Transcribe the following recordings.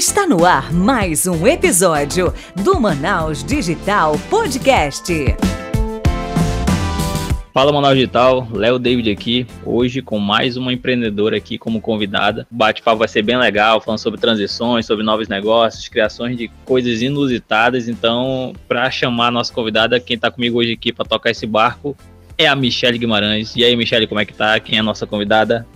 Está no ar mais um episódio do Manaus Digital Podcast. Fala Manaus Digital, Léo David aqui, hoje com mais uma empreendedora aqui como convidada. O bate-papo vai ser bem legal, falando sobre transições, sobre novos negócios, criações de coisas inusitadas. Então, para chamar a nossa convidada, quem está comigo hoje aqui para tocar esse barco é a Michelle Guimarães. E aí, Michelle, como é que tá? Quem é a nossa convidada?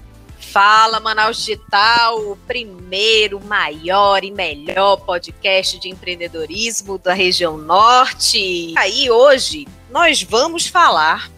Fala Manaus Digital, o primeiro, maior e melhor podcast de empreendedorismo da região norte. Aí hoje nós vamos falar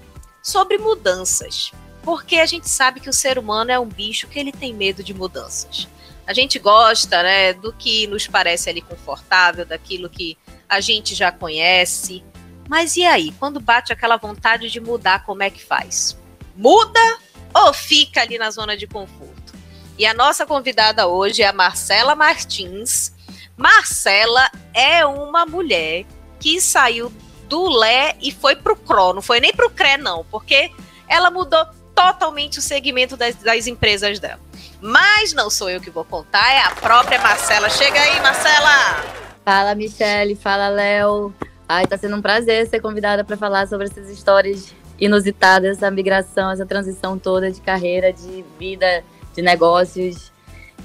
sobre mudanças, porque a gente sabe que o ser humano é um bicho que ele tem medo de mudanças. A gente gosta, né, do que nos parece ali confortável, daquilo que a gente já conhece. Mas e aí, quando bate aquela vontade de mudar, como é que faz? Muda ou fica ali na zona de conforto? E a nossa convidada hoje é a Marcela Martins. Marcela é uma mulher que saiu do Lé e foi pro Cro, não foi nem pro CRE não, porque ela mudou totalmente o segmento das, das empresas dela. Mas não sou eu que vou contar, é a própria Marcela. Chega aí, Marcela! Fala, Michele, fala, Léo. Ai, tá sendo um prazer ser convidada para falar sobre essas histórias inusitada essa migração, essa transição toda de carreira, de vida, de negócios,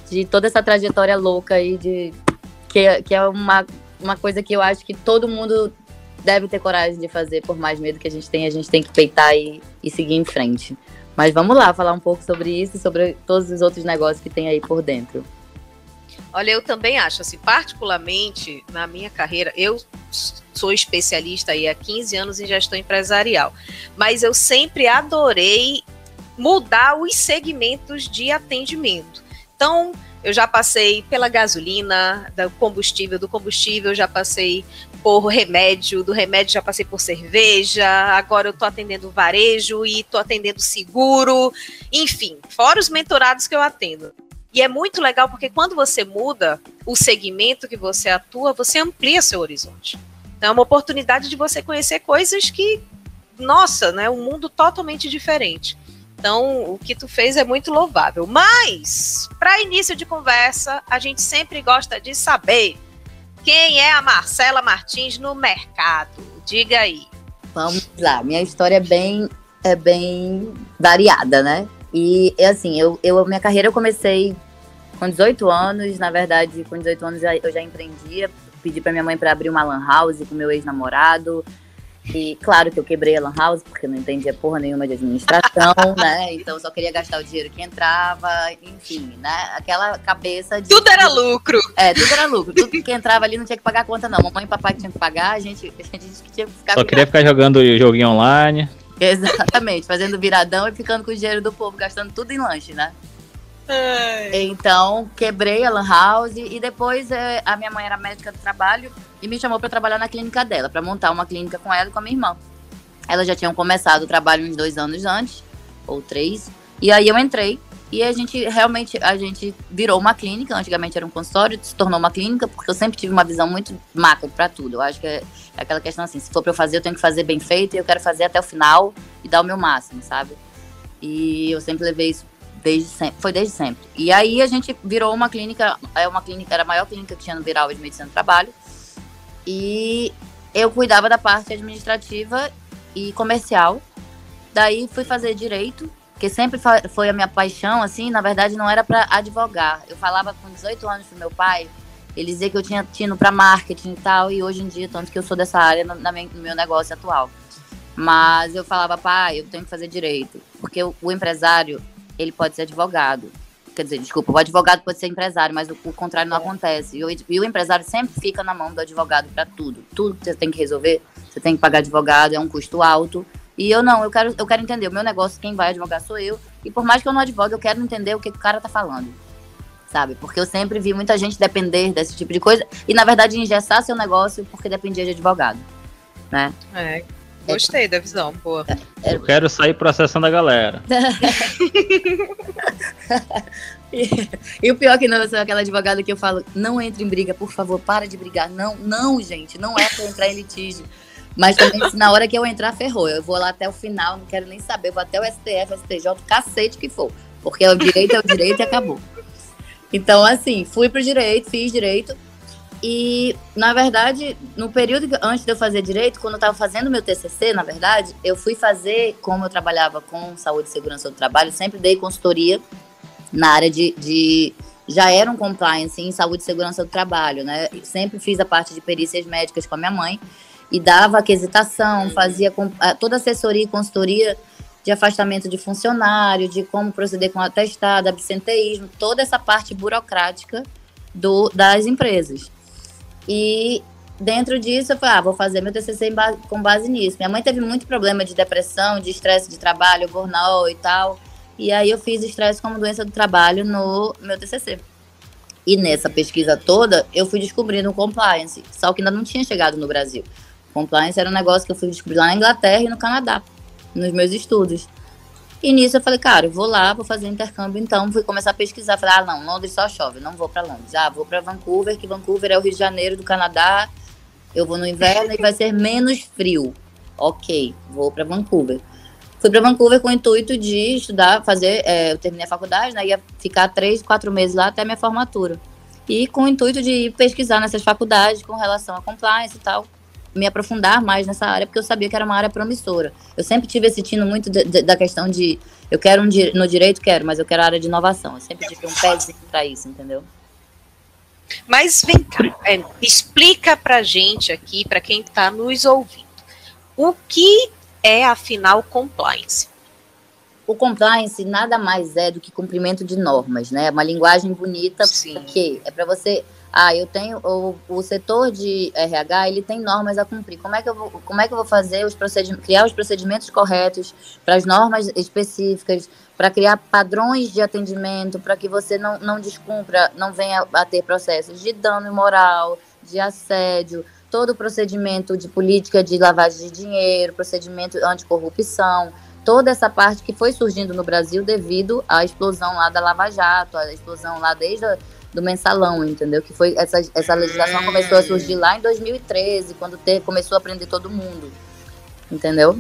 de toda essa trajetória louca aí, de, que, que é uma, uma coisa que eu acho que todo mundo deve ter coragem de fazer, por mais medo que a gente tenha, a gente tem que peitar e, e seguir em frente. Mas vamos lá falar um pouco sobre isso e sobre todos os outros negócios que tem aí por dentro. Olha, eu também acho, assim, particularmente na minha carreira, eu sou especialista aí há 15 anos em gestão empresarial, mas eu sempre adorei mudar os segmentos de atendimento. Então, eu já passei pela gasolina, do combustível, do combustível já passei por remédio, do remédio já passei por cerveja, agora eu estou atendendo varejo e estou atendendo seguro, enfim, fora os mentorados que eu atendo. E é muito legal porque quando você muda o segmento que você atua, você amplia seu horizonte. Então é uma oportunidade de você conhecer coisas que, nossa, né, um mundo totalmente diferente. Então, o que tu fez é muito louvável. Mas, para início de conversa, a gente sempre gosta de saber quem é a Marcela Martins no mercado. Diga aí. Vamos lá, minha história é bem, é bem variada, né? E assim, eu, eu, minha carreira eu comecei com 18 anos, na verdade, com 18 anos eu já empreendia, pedi para minha mãe para abrir uma lan house com meu ex-namorado. E claro que eu quebrei a lan house, porque não entendia porra nenhuma de administração, né? Então só queria gastar o dinheiro que entrava, enfim, né? Aquela cabeça de. Tudo era lucro! É, tudo era lucro. Tudo que entrava ali não tinha que pagar conta, não. Mamãe e papai tinham que pagar, a gente, a gente tinha que ficar. Só queria ficar jogando joguinho online. Exatamente, fazendo viradão e ficando com o dinheiro do povo, gastando tudo em lanche, né? Então, quebrei a Lan House e depois é, a minha mãe era médica do trabalho e me chamou para trabalhar na clínica dela, para montar uma clínica com ela e com a minha irmã. Elas já tinham começado o trabalho uns dois anos antes, ou três, e aí eu entrei e a gente realmente a gente virou uma clínica. Antigamente era um consultório, se tornou uma clínica, porque eu sempre tive uma visão muito macro para tudo. Eu acho que é, aquela questão assim: se for para eu fazer, eu tenho que fazer bem feito e eu quero fazer até o final e dar o meu máximo, sabe? E eu sempre levei isso desde sempre, foi desde sempre. E aí a gente virou uma clínica, é uma clínica, era a maior clínica que tinha no Viral de Medicina do Trabalho. E eu cuidava da parte administrativa e comercial. Daí fui fazer direito porque sempre foi a minha paixão, assim, na verdade não era para advogar. Eu falava com 18 anos pro meu pai, ele dizia que eu tinha tino para marketing e tal, e hoje em dia, tanto que eu sou dessa área no, no meu negócio atual. Mas eu falava, pai, eu tenho que fazer direito, porque o, o empresário, ele pode ser advogado. Quer dizer, desculpa, o advogado pode ser empresário, mas o, o contrário não acontece. E o, e o empresário sempre fica na mão do advogado para tudo. Tudo que você tem que resolver, você tem que pagar advogado, é um custo alto. E eu não, eu quero, eu quero entender o meu negócio, quem vai advogar sou eu. E por mais que eu não advogue, eu quero entender o que, que o cara tá falando. Sabe? Porque eu sempre vi muita gente depender desse tipo de coisa. E, na verdade, engessar seu negócio porque dependia de advogado. Né? É. Gostei é, da visão. É, eu quero sair processando a galera. e, e, o pior que não, eu sou aquela advogada que eu falo, não entre em briga, por favor, para de brigar. Não, não, gente, não é pra entrar em litígio. Mas também, na hora que eu entrar, ferrou. Eu vou lá até o final, não quero nem saber, vou até o STF, STJ, cacete que for. Porque é o direito é o direito e acabou. Então, assim, fui pro direito, fiz direito. E, na verdade, no período antes de eu fazer direito, quando eu estava fazendo meu TCC, na verdade, eu fui fazer, como eu trabalhava com saúde e segurança do trabalho, sempre dei consultoria na área de, de já era um compliance em saúde e segurança do trabalho, né? Sempre fiz a parte de perícias médicas com a minha mãe e dava aquisitação, fazia toda assessoria e consultoria de afastamento de funcionário, de como proceder com atestado, absenteísmo, toda essa parte burocrática do, das empresas. E dentro disso eu falei, ah, vou fazer meu TCC base, com base nisso. Minha mãe teve muito problema de depressão, de estresse de trabalho, burnout e tal. E aí eu fiz estresse como doença do trabalho no meu TCC. E nessa pesquisa toda, eu fui descobrindo o compliance, só que ainda não tinha chegado no Brasil. Compliance era um negócio que eu fui descobrir lá na Inglaterra e no Canadá, nos meus estudos. E nisso eu falei, cara, eu vou lá, vou fazer intercâmbio, então fui começar a pesquisar. Falei, ah, não, Londres só chove, não vou para Londres. Ah, vou para Vancouver, que Vancouver é o Rio de Janeiro do Canadá. Eu vou no inverno e vai ser menos frio. Ok, vou para Vancouver. Fui para Vancouver com o intuito de estudar, fazer. É, eu terminei a faculdade, né? Ia ficar três, quatro meses lá até minha formatura. E com o intuito de pesquisar nessas faculdades com relação a compliance e tal, me aprofundar mais nessa área, porque eu sabia que era uma área promissora. Eu sempre tive esse tino muito de, de, da questão de eu quero um no direito, quero, mas eu quero a área de inovação. Eu sempre tive um pezinho para isso, entendeu? Mas vem cá, é, explica pra gente aqui, para quem está nos ouvindo, o que é, afinal, compliance? O compliance nada mais é do que cumprimento de normas, né? É uma linguagem bonita, Sim. porque é para você. Ah, eu tenho o, o setor de RH, ele tem normas a cumprir. Como é que eu vou, como é que eu vou fazer os procedimentos, criar os procedimentos corretos para as normas específicas, para criar padrões de atendimento, para que você não, não descumpra, não venha a ter processos de dano moral, de assédio, todo o procedimento de política de lavagem de dinheiro, procedimento anticorrupção, toda essa parte que foi surgindo no Brasil devido à explosão lá da Lava Jato, a explosão lá desde a, do mensalão, entendeu? Que foi essa, essa legislação começou a surgir lá em 2013, quando te, começou a prender todo mundo, entendeu?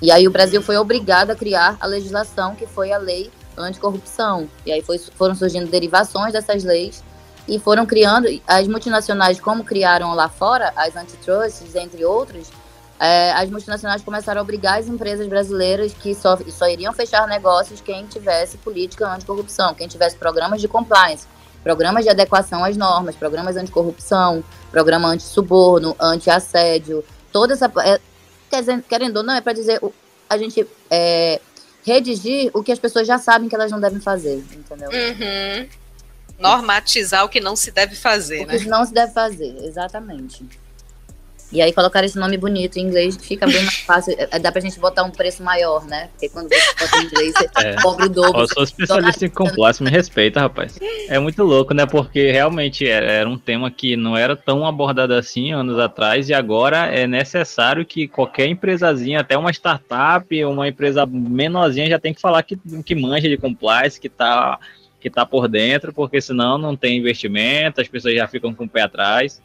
E aí o Brasil foi obrigado a criar a legislação que foi a lei anticorrupção. E aí foi, foram surgindo derivações dessas leis e foram criando, as multinacionais, como criaram lá fora, as antitrusts, entre outros, é, as multinacionais começaram a obrigar as empresas brasileiras que só, só iriam fechar negócios quem tivesse política anticorrupção, quem tivesse programas de compliance, programas de adequação às normas, programas anticorrupção, programa anti-suborno, anti-assédio, toda essa. É, querendo ou não, é para dizer a gente é, redigir o que as pessoas já sabem que elas não devem fazer, entendeu? Uhum normatizar o que não se deve fazer, o né? que não se deve fazer, exatamente. E aí colocar esse nome bonito em inglês fica bem mais fácil. É, é, dá pra gente botar um preço maior, né? Porque quando você bota em inglês, você é. cobre o dobro. Eu sou especialista em compliance, me respeita, rapaz. É muito louco, né? Porque realmente era um tema que não era tão abordado assim anos atrás e agora é necessário que qualquer empresazinha, até uma startup, uma empresa menorzinha já tem que falar que, que manja de compliance, que tá que está por dentro, porque senão não tem investimento, as pessoas já ficam com o pé atrás.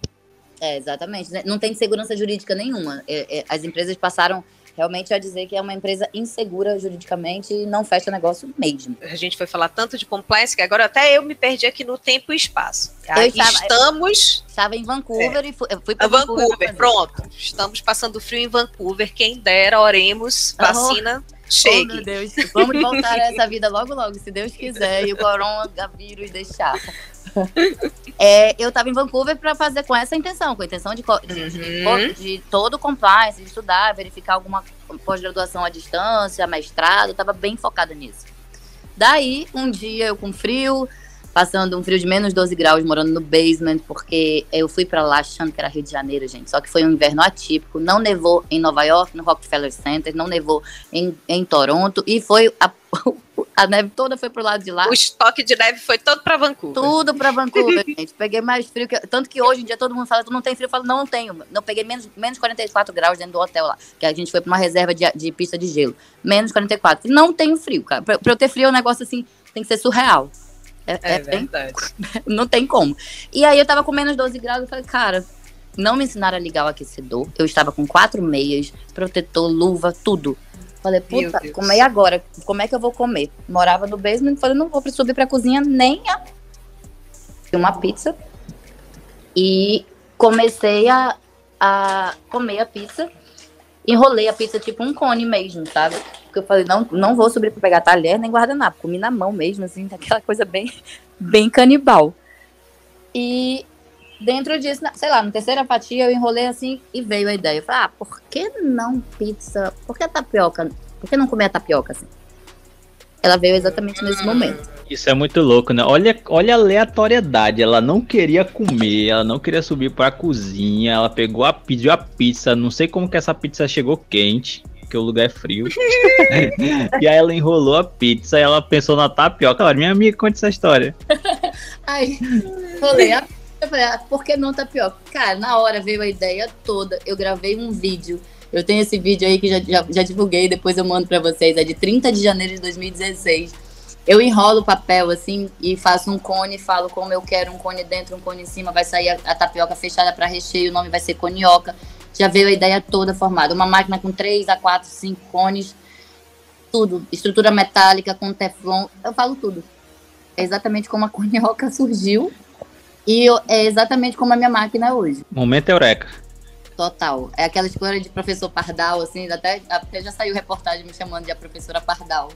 É, exatamente. Né? Não tem segurança jurídica nenhuma. É, é, as empresas passaram realmente a dizer que é uma empresa insegura juridicamente e não fecha negócio mesmo. A gente foi falar tanto de compliance que agora até eu me perdi aqui no tempo e espaço. Estava, Estamos. estava em Vancouver é. e fui, fui para Vancouver. Vancouver pronto. Estamos passando frio em Vancouver. Quem dera, oremos, vacina. Chegue. Oh, meu Deus. Vamos voltar a essa vida logo, logo, se Deus quiser, e o coronavírus deixar. É, eu estava em Vancouver para fazer com essa intenção, com a intenção de, de, uhum. de, de todo o compliance, de estudar, verificar alguma pós-graduação à distância, mestrado, estava bem focada nisso. Daí, um dia eu com frio, passando um frio de menos 12 graus, morando no basement, porque eu fui para lá achando que era Rio de Janeiro, gente. Só que foi um inverno atípico. Não nevou em Nova York, no Rockefeller Center, não nevou em, em Toronto, e foi a, a neve toda foi pro lado de lá. O estoque de neve foi todo para Vancouver. Tudo para Vancouver, gente. Peguei mais frio que. Tanto que hoje em dia todo mundo fala, tu não tem frio? Eu falo, não, não tenho. Não peguei menos, menos 44 graus dentro do hotel lá. Que a gente foi para uma reserva de, de pista de gelo. Menos 44. Não tenho frio, cara. Pra, pra eu ter frio é um negócio assim, tem que ser surreal. É, é, é verdade. Bem... não tem como. E aí eu tava com menos 12 graus e falei, cara, não me ensinaram a ligar o aquecedor. Eu estava com quatro meias, protetor, luva, tudo. Falei, puta, como é agora? Como é que eu vou comer? Morava no basement, falei, não vou subir pra cozinha nem a uma pizza e comecei a, a comer a pizza. Enrolei a pizza tipo um cone mesmo, sabe? Porque eu falei, não, não vou subir para pegar talher nem guardanapo. Comi na mão mesmo, assim, aquela coisa bem, bem canibal. E dentro disso, sei lá, na terceira fatia eu enrolei assim e veio a ideia. Eu falei, ah, por que não pizza? Por que tapioca? Por que não comer a tapioca assim? Ela veio exatamente nesse momento. Isso é muito louco, né? Olha, olha a aleatoriedade. Ela não queria comer, ela não queria subir para a cozinha. Ela pegou a pediu a pizza. Não sei como que essa pizza chegou quente, porque o lugar é frio. e aí ela enrolou a pizza e ela pensou na tapioca. Ela, minha amiga, conta essa história. aí, rolei a eu falei, ah, por que não tapioca? Cara, na hora veio a ideia toda. Eu gravei um vídeo. Eu tenho esse vídeo aí que já, já, já divulguei, depois eu mando para vocês. É de 30 de janeiro de 2016. Eu enrolo o papel assim e faço um cone, falo como eu quero, um cone dentro, um cone em cima, vai sair a, a tapioca fechada para recheio, o nome vai ser conioca. Já veio a ideia toda formada. Uma máquina com 3 a 4, 5 cones, tudo. Estrutura metálica com teflon, eu falo tudo. É exatamente como a conioca surgiu e é exatamente como a minha máquina é hoje. Momento eureka. Total. É aquela escola de professor Pardal, assim, até, até já saiu reportagem me chamando de a professora Pardal.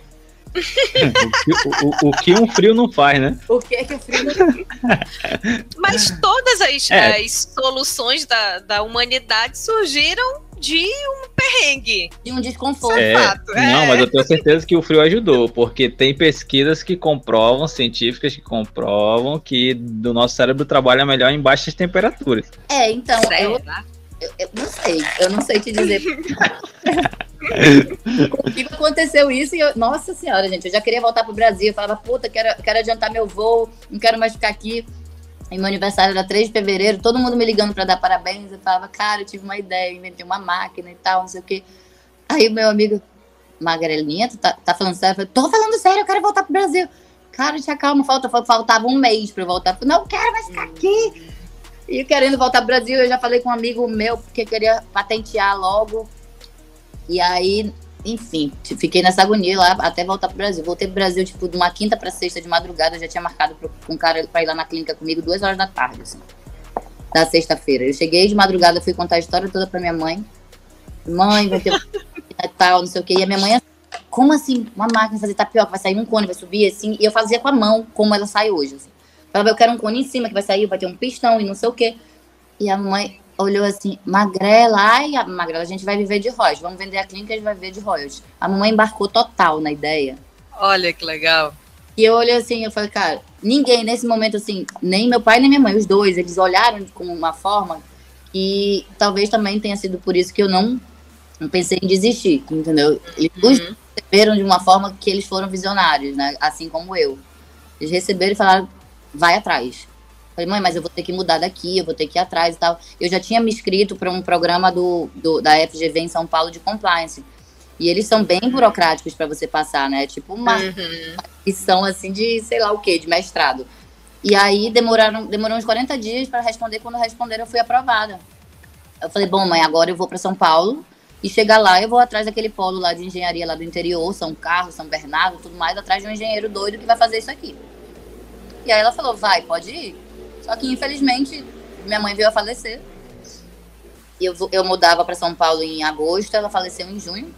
o, o, o, que um frio não faz, né? O que é que o frio não faz? Mas todas as, é. as soluções da, da humanidade surgiram de um perrengue. De um desconforto. É, fato, é. Não, mas eu tenho certeza que o frio ajudou, porque tem pesquisas que comprovam, científicas que comprovam que do nosso cérebro trabalha melhor em baixas temperaturas. É, então, eu, eu, eu, não sei, eu não sei te dizer. Comigo aconteceu isso e eu, nossa senhora, gente, eu já queria voltar pro Brasil. Eu falava, puta, quero, quero adiantar meu voo, não quero mais ficar aqui. E meu aniversário era 3 de fevereiro, todo mundo me ligando para dar parabéns. Eu falava, cara, eu tive uma ideia, inventei uma máquina e tal, não sei o quê. Aí o meu amigo, Magrelinha, tu tá, tá falando sério? Eu falei, tô falando sério, eu quero voltar pro Brasil. Cara, tinha calma, falta, faltava um mês para eu voltar. Eu falei, não, quero mais ficar aqui. E querendo voltar pro Brasil, eu já falei com um amigo meu, porque queria patentear logo. E aí, enfim, fiquei nessa agonia lá até voltar pro Brasil. Voltei pro Brasil, tipo, de uma quinta pra sexta de madrugada. Eu já tinha marcado pro, com um cara pra ir lá na clínica comigo duas horas da tarde, assim, da sexta-feira. Eu cheguei de madrugada, fui contar a história toda pra minha mãe. Mãe, vai ter tal, não sei o quê. E a minha mãe, como assim? Uma máquina fazer tapioca, vai sair um cone, vai subir, assim. E eu fazia com a mão, como ela sai hoje, assim. Falava, eu quero um cone em cima que vai sair, vai ter um pistão e não sei o quê. E a mãe olhou assim, magrela, ai, magrela, a gente vai viver de royalties, vamos vender a clínica, a gente vai viver de royalties. A mamãe embarcou total na ideia. Olha que legal. E eu olhei assim, eu falei, cara, ninguém nesse momento assim, nem meu pai nem minha mãe, os dois, eles olharam com uma forma que talvez também tenha sido por isso que eu não, não pensei em desistir, entendeu? Eles uhum. receberam de uma forma que eles foram visionários, né? Assim como eu. Eles receberam e falaram, vai atrás. Falei, mãe, mas eu vou ter que mudar daqui, eu vou ter que ir atrás e tal. Eu já tinha me inscrito para um programa do, do, da FGV em São Paulo de compliance. E eles são bem burocráticos para você passar, né? Tipo uma uhum. assim de, sei lá o quê, de mestrado. E aí demoraram, demorou uns 40 dias para responder. Quando responderam, eu fui aprovada. Eu falei, bom, mãe, agora eu vou para São Paulo e chegar lá, eu vou atrás daquele polo lá de engenharia lá do interior, São Carlos, São Bernardo, tudo mais, atrás de um engenheiro doido que vai fazer isso aqui. E aí ela falou, vai, pode ir. Só que, infelizmente, minha mãe veio a falecer. Eu, eu mudava para São Paulo em agosto, ela faleceu em junho.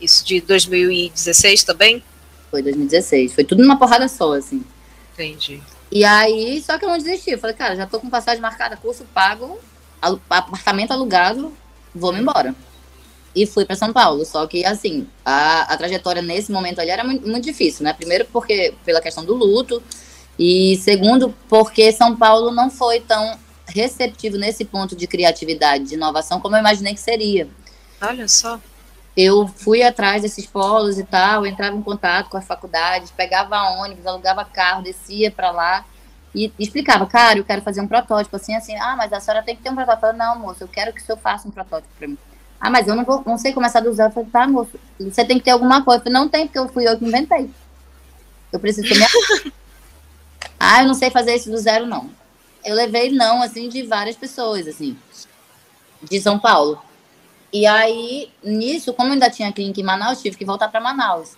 Isso de 2016 também? Foi 2016. Foi tudo numa porrada só, assim. Entendi. E aí, só que eu não desisti. Eu falei, cara, já tô com passagem marcada, curso pago, apartamento alugado, vou me embora. E fui para São Paulo. Só que, assim, a, a trajetória nesse momento ali era muito, muito difícil, né? Primeiro porque pela questão do luto, e segundo, porque São Paulo não foi tão receptivo nesse ponto de criatividade, de inovação, como eu imaginei que seria. Olha só. Eu fui atrás desses polos e tal, entrava em contato com as faculdades, pegava ônibus, alugava carro, descia para lá e explicava, cara, eu quero fazer um protótipo assim, assim. Ah, mas a senhora tem que ter um protótipo. Não, moço, eu quero que o senhor faça um protótipo para mim. Ah, mas eu não vou, não sei começar do zero. Eu falei, tá, moço, você tem que ter alguma coisa. Eu falei, não tem, porque eu fui eu que inventei. Eu preciso ter minha Ah, eu não sei fazer isso do zero, não. Eu levei não, assim, de várias pessoas, assim, de São Paulo. E aí, nisso, como ainda tinha clínica em Manaus, tive que voltar para Manaus.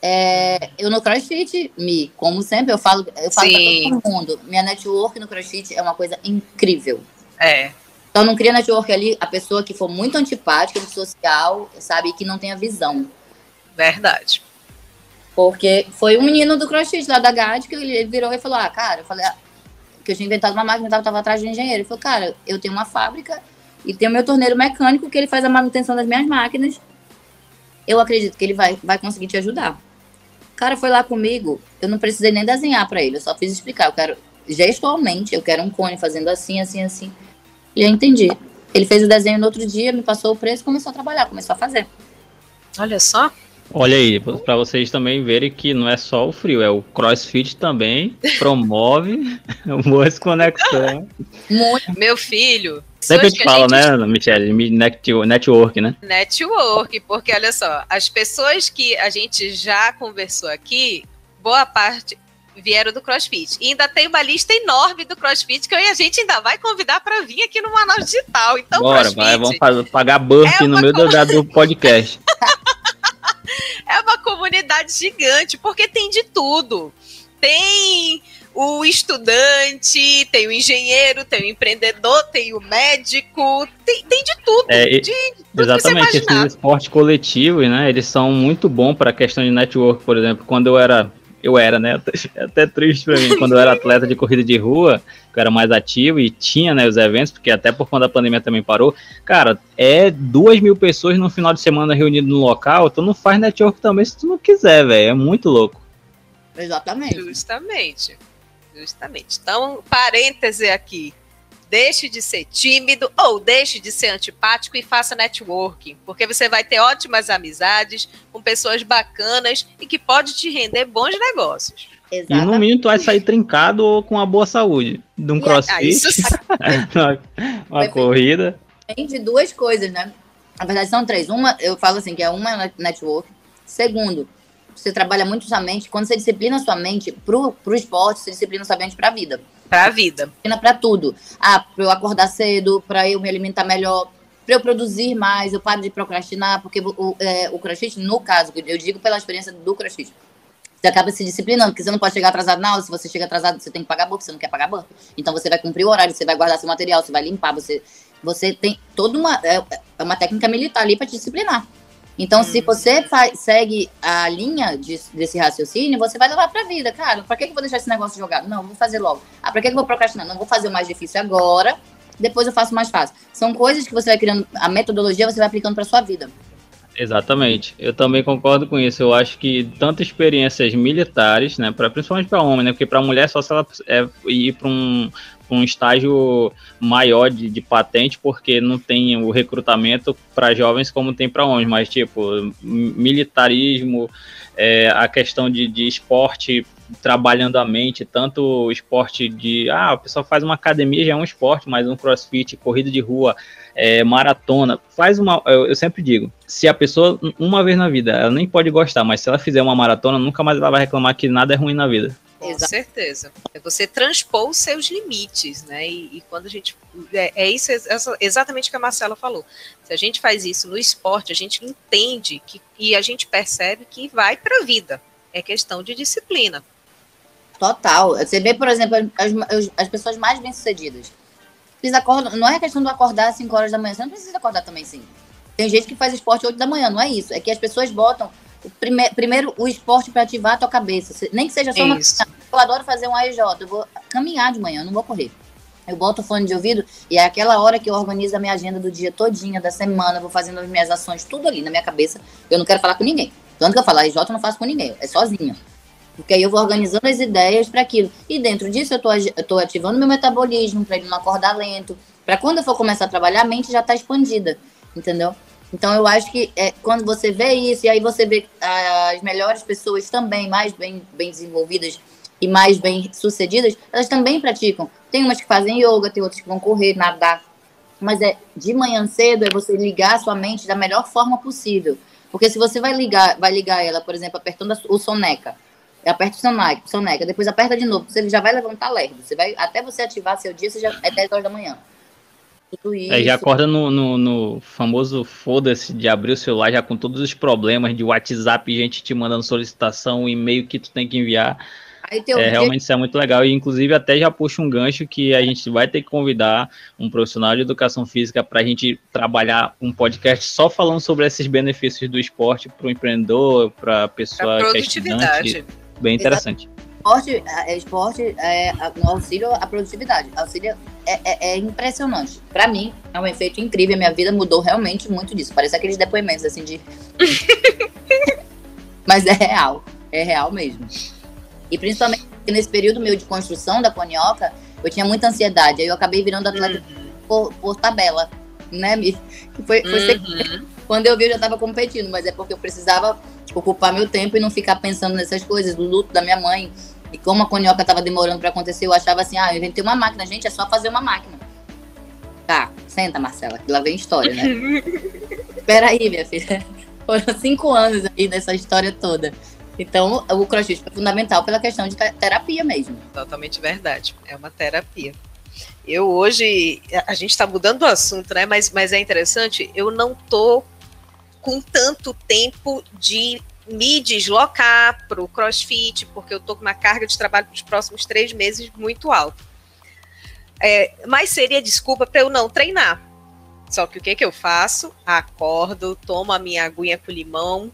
É, eu no CrossFit, me, como sempre, eu falo, eu falo pra todo mundo, minha network no CrossFit é uma coisa incrível. É. Então não cria network ali a pessoa que for muito antipática, social, sabe, que não tenha visão. Verdade. Porque foi um menino do CrossFit lá da GAD que ele virou e falou: Ah, cara, eu falei, ah, que eu tinha inventado uma máquina, eu tava atrás de um engenheiro. Ele falou, cara, eu tenho uma fábrica e tenho meu torneiro mecânico que ele faz a manutenção das minhas máquinas. Eu acredito que ele vai, vai conseguir te ajudar. O cara foi lá comigo, eu não precisei nem desenhar para ele, eu só fiz explicar. Eu quero, gestualmente, eu quero um cone fazendo assim, assim, assim. E eu entendi. Ele fez o desenho no outro dia, me passou o preço, começou a trabalhar, começou a fazer. Olha só. Olha aí, para vocês também verem que não é só o frio, é o CrossFit também promove boas conexões. Meu filho. Sempre gente fala, gente... né, Michelle, network, né? Network, porque olha só, as pessoas que a gente já conversou aqui, boa parte vieram do CrossFit. E ainda tem uma lista enorme do CrossFit que a gente ainda vai convidar para vir aqui no Manaus Digital. Então, Bora, vai, vamos pagar burp é no meio do, do podcast. é uma comunidade gigante, porque tem de tudo. Tem o estudante, tem o engenheiro, tem o empreendedor, tem o médico, tem, tem de tudo. É, de, de exatamente, esses esportes coletivos, né? Eles são muito bons para a questão de network, por exemplo. Quando eu era eu era, né? É até triste para mim. Quando eu era atleta de corrida de rua, que eu era mais ativo e tinha né, os eventos, porque até por conta da pandemia também parou. Cara, é duas mil pessoas no final de semana reunido no local, tu não faz network também se tu não quiser, velho. É muito louco. Exatamente. Justamente. Justamente. Então, parêntese aqui deixe de ser tímido ou deixe de ser antipático e faça networking, porque você vai ter ótimas amizades com pessoas bacanas e que pode te render bons negócios. Exatamente. E no mínimo tu vai sair trincado ou com uma boa saúde. De um e crossfit, uma, uma corrida. Tem de duas coisas, né? Na verdade são três. Uma, eu falo assim, que é uma network. Segundo, você trabalha muito sua mente. Quando você disciplina sua mente pro, pro esporte, você disciplina sua mente pra vida. Pra vida. Pra tudo. Ah, pra eu acordar cedo, pra eu me alimentar melhor, pra eu produzir mais, eu paro de procrastinar, porque o, é, o crossfit, no caso, eu digo pela experiência do crossfit, você acaba se disciplinando, porque você não pode chegar atrasado na aula, se você chega atrasado, você tem que pagar banco, você não quer pagar banco. Então você vai cumprir o horário, você vai guardar seu material, você vai limpar, você, você tem toda uma, é, é uma técnica militar ali para te disciplinar. Então, hum. se você segue a linha de, desse raciocínio, você vai levar pra vida. Cara, pra que, que eu vou deixar esse negócio jogado? Não, vou fazer logo. Ah, pra que, que eu vou procrastinar? Não, vou fazer o mais difícil agora, depois eu faço mais fácil. São coisas que você vai criando, a metodologia você vai aplicando pra sua vida. Exatamente. Eu também concordo com isso. Eu acho que tanto experiências militares, né, pra, principalmente para homem, né, porque para mulher só se ela é, ir para um, um estágio maior de, de patente, porque não tem o recrutamento para jovens como tem para homens, mas tipo, militarismo, é, a questão de, de esporte trabalhando a mente, tanto esporte de, ah, o pessoal faz uma academia, já é um esporte, mas um crossfit, corrida de rua, é, maratona, faz uma, eu, eu, sempre digo, se a pessoa, uma vez na vida, ela nem pode gostar, mas se ela fizer uma maratona, nunca mais ela vai reclamar que nada é ruim na vida. Com certeza. É você transpor os seus limites, né? E, e quando a gente. É, é isso é exatamente o que a Marcela falou. Se a gente faz isso no esporte, a gente entende que, e a gente percebe que vai para a vida. É questão de disciplina. Total. Você vê, por exemplo, as, as pessoas mais bem-sucedidas. Eles acordam. Não é questão de acordar às 5 horas da manhã. Você não precisa acordar também sim. Tem gente que faz esporte 8 da manhã, não é isso. É que as pessoas botam prime, primeiro o esporte para ativar a tua cabeça. Nem que seja só uma. Eu adoro fazer um AEJ. Eu vou caminhar de manhã, não vou correr. Eu boto o fone de ouvido e é aquela hora que eu organizo a minha agenda do dia todinha, da semana, vou fazendo as minhas ações, tudo ali na minha cabeça. Eu não quero falar com ninguém. Tanto que eu falo, AEJ eu não faço com ninguém, é sozinha. Porque aí eu vou organizando as ideias para aquilo. E dentro disso eu tô ativando meu metabolismo para ele não acordar lento. Para quando eu for começar a trabalhar, a mente já está expandida, entendeu? Então eu acho que é, quando você vê isso, e aí você vê as melhores pessoas também mais bem, bem desenvolvidas e mais bem sucedidas, elas também praticam. Tem umas que fazem yoga, tem outras que vão correr, nadar. Mas é de manhã cedo é você ligar a sua mente da melhor forma possível. Porque se você vai ligar, vai ligar ela, por exemplo, apertando o soneca, aperta o soneca, soneca, depois aperta de novo, você já vai levantar lerdo. Você vai, até você ativar seu dia, você já, é 10 horas da manhã. tudo isso. É, já acorda no, no, no famoso foda-se de abrir o celular já com todos os problemas de WhatsApp, gente te mandando solicitação, e-mail que tu tem que enviar. Aí É, realmente isso é muito legal. E inclusive até já puxa um gancho que a gente vai ter que convidar um profissional de educação física para a gente trabalhar um podcast só falando sobre esses benefícios do esporte para o empreendedor, para a Pra pessoa que é produtividade. estudante. Bem interessante. esporte, esporte é, a- no auxílio à produtividade. Auxílio é, é- é impressionante. Pra mim, é um efeito incrível. Minha vida mudou realmente muito disso. Parece aqueles depoimentos assim de. Mas é real. É real mesmo. E principalmente nesse período meu de construção da conioca, eu tinha muita ansiedade. Aí eu acabei virando atleta por, por tabela. Né, Mi? Foi, foi Uhum. quando eu vi, eu já estava competindo, mas é porque eu precisava ocupar meu tempo e não ficar pensando nessas coisas, do luto da minha mãe. E como a conioca estava demorando para acontecer, eu achava assim: ah, eu inventei uma máquina, gente, é só fazer uma máquina. Tá, senta, Marcela, que lá vem história, né? Espera aí, minha filha. Foram cinco anos aí nessa história toda. Então, o crossfit foi fundamental pela questão de te- terapia mesmo. Totalmente verdade. É uma terapia. Eu hoje, a gente está mudando o assunto, né? Mas, mas é interessante, eu não tô com tanto tempo de me deslocar para o CrossFit, porque eu tô com uma carga de trabalho para os próximos três meses muito alta. É, mas seria desculpa para eu não treinar. Só que o que, que eu faço? Acordo, tomo a minha aguinha com limão,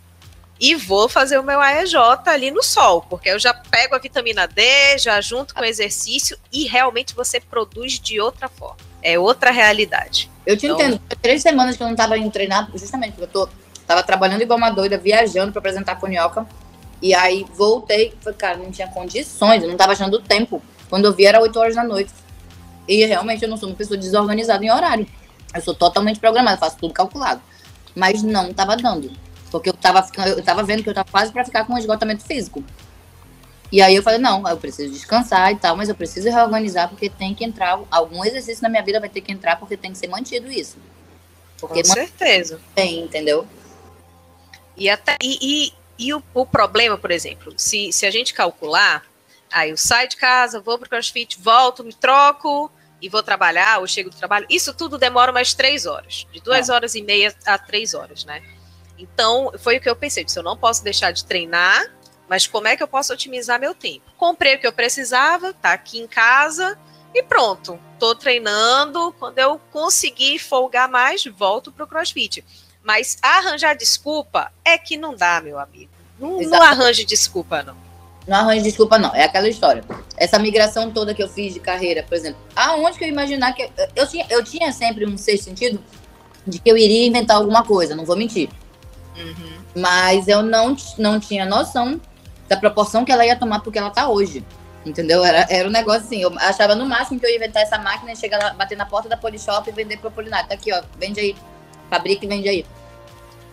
e vou fazer o meu AEJ ali no sol, porque eu já pego a vitamina D, já junto com o exercício e realmente você produz de outra forma. É outra realidade. Eu te Então- entendo. Três semanas que eu não tava indo treinar, justamente porque eu tô, tava trabalhando igual uma doida, viajando pra apresentar a Conioca. E aí voltei, falei, cara, não tinha condições, eu não tava achando tempo. Quando eu vi era 8 horas da noite. E realmente eu não sou uma pessoa desorganizada em horário. Eu sou totalmente programada, faço tudo calculado. Mas não tava dando. Porque eu tava, ficando- eu tava vendo que eu tava quase pra ficar com um esgotamento físico. E aí eu falei, não, eu preciso descansar e tal, mas eu preciso reorganizar porque tem que entrar, algum exercício na minha vida vai ter que entrar porque tem que ser mantido isso. Porque Com certeza. mantém, entendeu? E, até, e, e, e o, o problema, por exemplo, se, se a gente calcular, aí eu saio de casa, vou pro CrossFit, volto, me troco e vou trabalhar, ou chego do trabalho, isso tudo demora umas três horas, de duas horas e meia a três horas, né? Então, foi o que eu pensei, disse, eu não posso deixar de treinar, mas como é que eu posso otimizar meu tempo? Comprei o que eu precisava, tá aqui em casa e pronto. Tô treinando, quando eu conseguir folgar mais, volto pro CrossFit. Mas arranjar desculpa é que não dá, meu amigo. Não, não arranje desculpa, não. Não arranjo desculpa, não. É aquela história. Essa migração toda que eu fiz de carreira, por exemplo. Aonde que eu imaginar que. Eu, eu tinha, eu tinha sempre um sexto sentido de que eu iria inventar alguma coisa, não vou mentir. Uhum. Mas eu não, não tinha noção da proporção que ela ia tomar porque ela tá hoje. Entendeu? Era, era um negócio assim. Eu achava no máximo que eu ia inventar essa máquina e chegar lá, bater na porta da Polishop e vender pro Polinário. Tá aqui, ó. Vende aí. Fabrica e vende aí.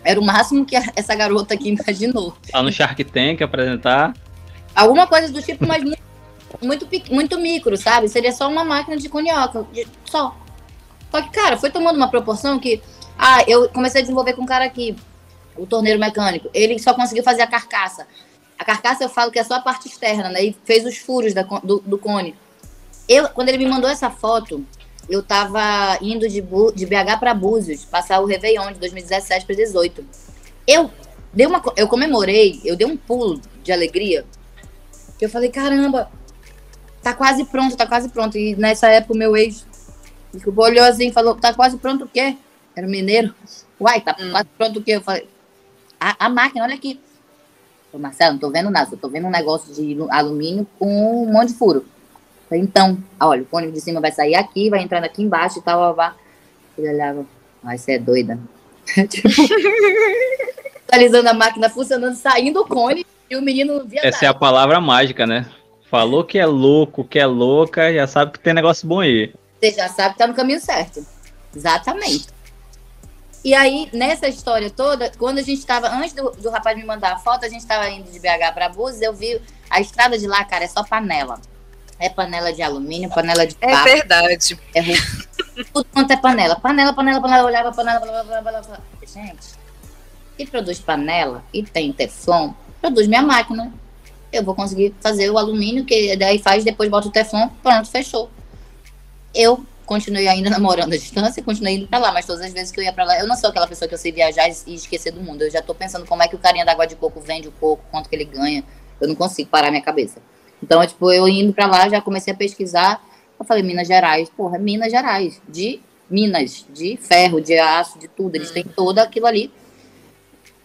Era o máximo que essa garota aqui imaginou. Lá no Shark Tank apresentar. Alguma coisa do tipo, mas muito, muito, muito micro, sabe? Seria só uma máquina de conioca. de- Só. Só que, cara, foi tomando uma proporção que. Ah, eu comecei a desenvolver com um cara aqui, o torneiro mecânico. Ele só conseguiu fazer a carcaça. A carcaça eu falo que é só a parte externa, né? E fez os furos da do, do cone. Eu, quando ele me mandou essa foto, eu tava indo de, Bu- de BH para Búzios, passar o Réveillon de 2017 para 2018. Eu dei uma, eu comemorei, eu dei um pulo de alegria, que eu falei, caramba, tá quase pronto, tá quase pronto. E nessa época o meu ex olhou assim e falou, tá quase pronto o quê? Era mineiro. Uai, tá Hum. quase pronto o quê? Eu falei, a, a máquina, olha aqui. Eu, Marcelo, não tô vendo nada, eu tô vendo um negócio de alu- alumínio com um monte de furo. Falei, então, olha, o cone de cima vai sair aqui, vai entrar aqui embaixo e tal, blá, blá. Ele olhava, ai, você é doida. tipo, atualizando a máquina funcionando, saindo o cone e o menino não via Essa é a palavra mágica, né? Falou que é louco, que é louca, já sabe que tem negócio bom aí. Você já sabe que tá no caminho certo. Exatamente. E aí, nessa história toda, quando a gente tava, antes do, do rapaz me mandar a foto, a gente tava indo de BH pra Búzios, eu vi a estrada de lá, cara, é só panela. É panela de alumínio, panela de É papo, verdade. é. Tudo quanto é panela. Panela, panela, panela. Eu olhava panela, panela, panela, panela, panela. Gente, se produz panela e tem teflon, produz minha máquina. Eu vou conseguir fazer o alumínio, que daí faz, depois bota o teflon, pronto, fechou. Eu continuei ainda namorando à distância, continuei indo pra lá, mas todas as vezes que eu ia pra lá, eu não sou aquela pessoa que eu sei viajar e esquecer do mundo. Eu já tô pensando como é que o carinha da água de coco vende o coco, quanto que ele ganha. Eu não consigo parar minha cabeça. Então, é, tipo, eu indo pra lá, já comecei a pesquisar. Eu falei, Minas Gerais. Porra, Minas Gerais. De Minas, de ferro, de aço, de tudo. Eles têm todo aquilo ali.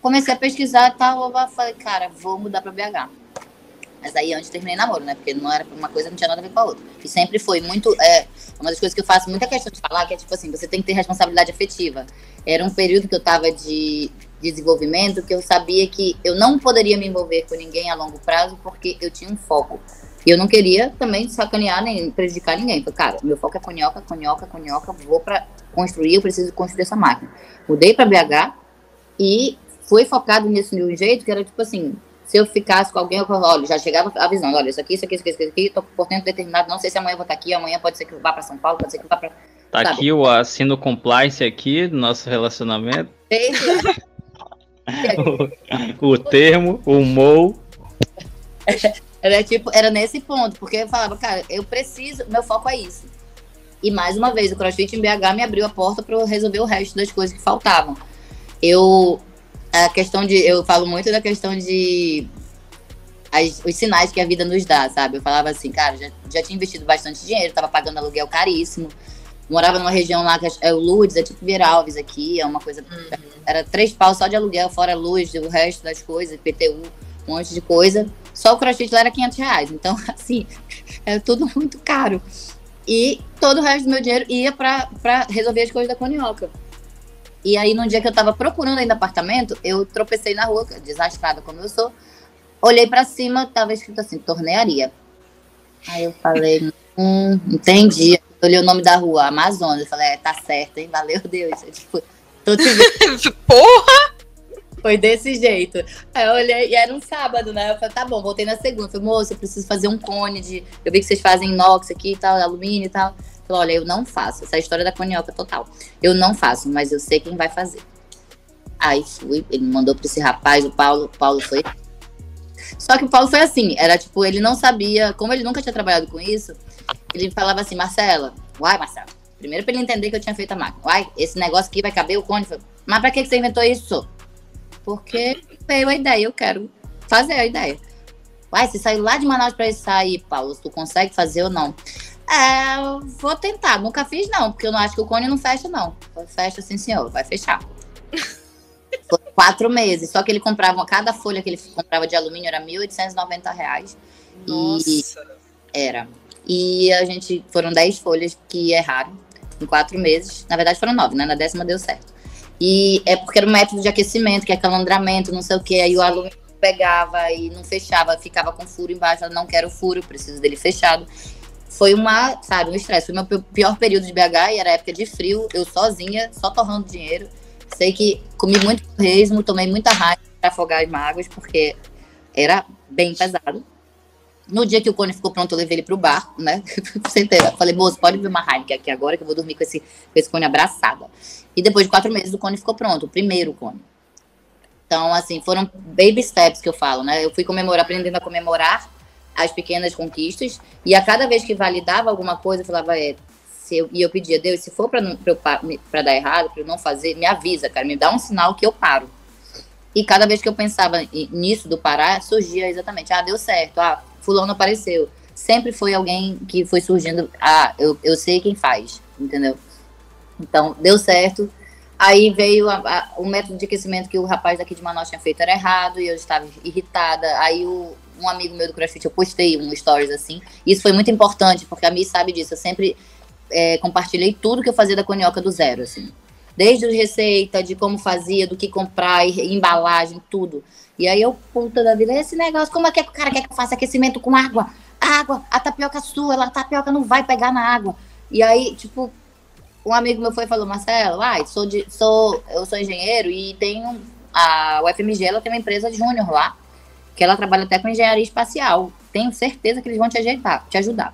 Comecei a pesquisar e tal. Eu falei, cara, vou mudar pra BH. Mas aí antes terminei namoro, né? Porque não era uma coisa, não tinha nada a ver com a outra. E sempre foi muito. É, uma das coisas que eu faço muita questão de falar, que é tipo assim, você tem que ter responsabilidade afetiva. Era um período que eu tava de desenvolvimento que eu sabia que eu não poderia me envolver com ninguém a longo prazo porque eu tinha um foco. E eu não queria também sacanear nem prejudicar ninguém. Falei, cara, meu foco é conhoca, conhoca, conhoca, vou para construir, eu preciso construir essa máquina. Mudei para BH e fui focado nisso de um jeito que era tipo assim, se eu ficasse com alguém, eu falava, olha, já chegava avisando, olha, isso aqui, isso aqui, isso aqui, isso aqui, tô por tempo determinado, não sei se amanhã eu vou estar aqui, amanhã pode ser que eu vá para São Paulo, pode ser que eu vá para Tá Sabe? aqui o assino compliance aqui do nosso relacionamento. o, o termo, o MOU. Era tipo, era nesse ponto, porque eu falava, cara, eu preciso, meu foco é isso. E mais uma vez, o CrossFit em BH me abriu a porta para eu resolver o resto das coisas que faltavam. Eu a questão de eu falo muito da questão de as, os sinais que a vida nos dá, sabe? Eu falava assim, cara, já, já tinha investido bastante dinheiro, tava pagando aluguel caríssimo. Morava numa região lá que é o Lourdes, é tipo Alves aqui, é uma coisa. Uhum. Era três pau só de aluguel, fora luz, o resto das coisas, PTU, um monte de coisa. Só o crossfit lá era 500 reais. Então, assim, era tudo muito caro. E todo o resto do meu dinheiro ia para resolver as coisas da Conioca. E aí, num dia que eu tava procurando ainda apartamento, eu tropecei na rua, desastrada como eu sou. Olhei para cima, tava escrito assim, tornearia. Aí eu falei, hum, entendi olhei o nome da rua, Amazonas. Eu falei, é, tá certo, hein? Valeu, Deus. Eu, tipo, tô te vendo. Porra! Foi desse jeito. Aí eu olhei, e era um sábado, né? Eu falei, tá bom, voltei na segunda. Eu falei, moço, eu preciso fazer um cone de. Eu vi que vocês fazem inox aqui e tal, alumínio e tal. Falei, olha, eu não faço. Essa é história da conioca total. Eu não faço, mas eu sei quem vai fazer. Aí fui, ele me mandou pra esse rapaz, o Paulo. O Paulo foi. Só que o Paulo foi assim, era tipo, ele não sabia, como ele nunca tinha trabalhado com isso, ele falava assim, Marcela, uai, Marcela, primeiro pra ele entender que eu tinha feito a máquina. Uai, esse negócio aqui vai caber o cone. Mas pra que você inventou isso? Porque veio a ideia, eu quero fazer a ideia. Uai, você saiu lá de Manaus pra isso sair, Paulo, tu consegue fazer ou não? É, vou tentar, nunca fiz não, porque eu não acho que o cone não fecha não. Fecha sim, senhor, vai fechar. Foi quatro meses, só que ele comprava, cada folha que ele comprava de alumínio era 1.890 reais. Nossa. E era. E a gente, foram 10 folhas que erraram em quatro meses. Na verdade foram nove, né? Na décima deu certo. E é porque era um método de aquecimento, que é calandramento, não sei o que. Aí o aluno pegava e não fechava, ficava com furo embaixo. Eu não quero furo, preciso dele fechado. Foi uma, sabe, um estresse. Foi meu pior período de BH e era época de frio, eu sozinha, só torrando dinheiro. Sei que comi muito torresmo, tomei muita raiva para afogar as mágoas, porque era bem pesado. No dia que o cone ficou pronto, eu levei ele pro bar, né? Falei, moço, pode ver uma Heineken aqui agora, que eu vou dormir com esse, com esse cone abraçado. E depois de quatro meses, o cone ficou pronto, o primeiro cone. Então, assim, foram baby steps que eu falo, né? Eu fui comemorar, aprendendo a comemorar as pequenas conquistas. E a cada vez que validava alguma coisa, eu falava, é, eu, e eu pedia, Deus, se for para dar errado, para eu não fazer, me avisa, cara, me dá um sinal que eu paro. E cada vez que eu pensava nisso do parar, surgia exatamente, ah, deu certo, ah, fulano apareceu. Sempre foi alguém que foi surgindo, ah, eu, eu sei quem faz, entendeu? Então, deu certo. Aí veio a, a, o método de aquecimento que o rapaz daqui de Manaus tinha feito era errado e eu estava irritada. Aí o, um amigo meu do CrossFit, eu postei um stories assim. Isso foi muito importante, porque a Mi sabe disso. Eu sempre é, compartilhei tudo que eu fazia da conioca do zero, assim. Desde a receita, de como fazia, do que comprar, embalagem, tudo. E aí eu, puta da vida, esse negócio, como é que o cara quer que eu faça aquecimento com água? Água, a tapioca sua, a tapioca não vai pegar na água. E aí, tipo, um amigo meu foi e falou, Marcelo, ai, sou de, sou, eu sou engenheiro e tenho a UFMG, ela tem uma empresa júnior lá, que ela trabalha até com engenharia espacial. Tenho certeza que eles vão te ajeitar, te ajudar.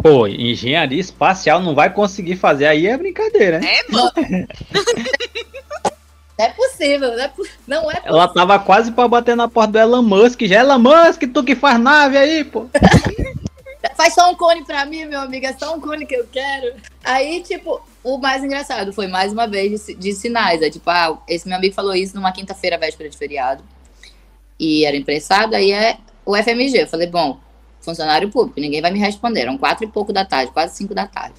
Pô, engenharia espacial não vai conseguir fazer aí é brincadeira, né? É, mano. É possível, não é, não é possível. Ela tava quase pra bater na porta do Elon Musk. Já Elon Musk, tu que faz nave aí, pô. faz só um cone pra mim, meu amigo, é só um cone que eu quero. Aí, tipo, o mais engraçado foi mais uma vez de, de sinais. É tipo, ah, esse meu amigo falou isso numa quinta-feira, véspera de feriado. E era impressado, aí é o FMG. Eu falei, bom, funcionário público, ninguém vai me responder. Eram quatro e pouco da tarde, quase cinco da tarde.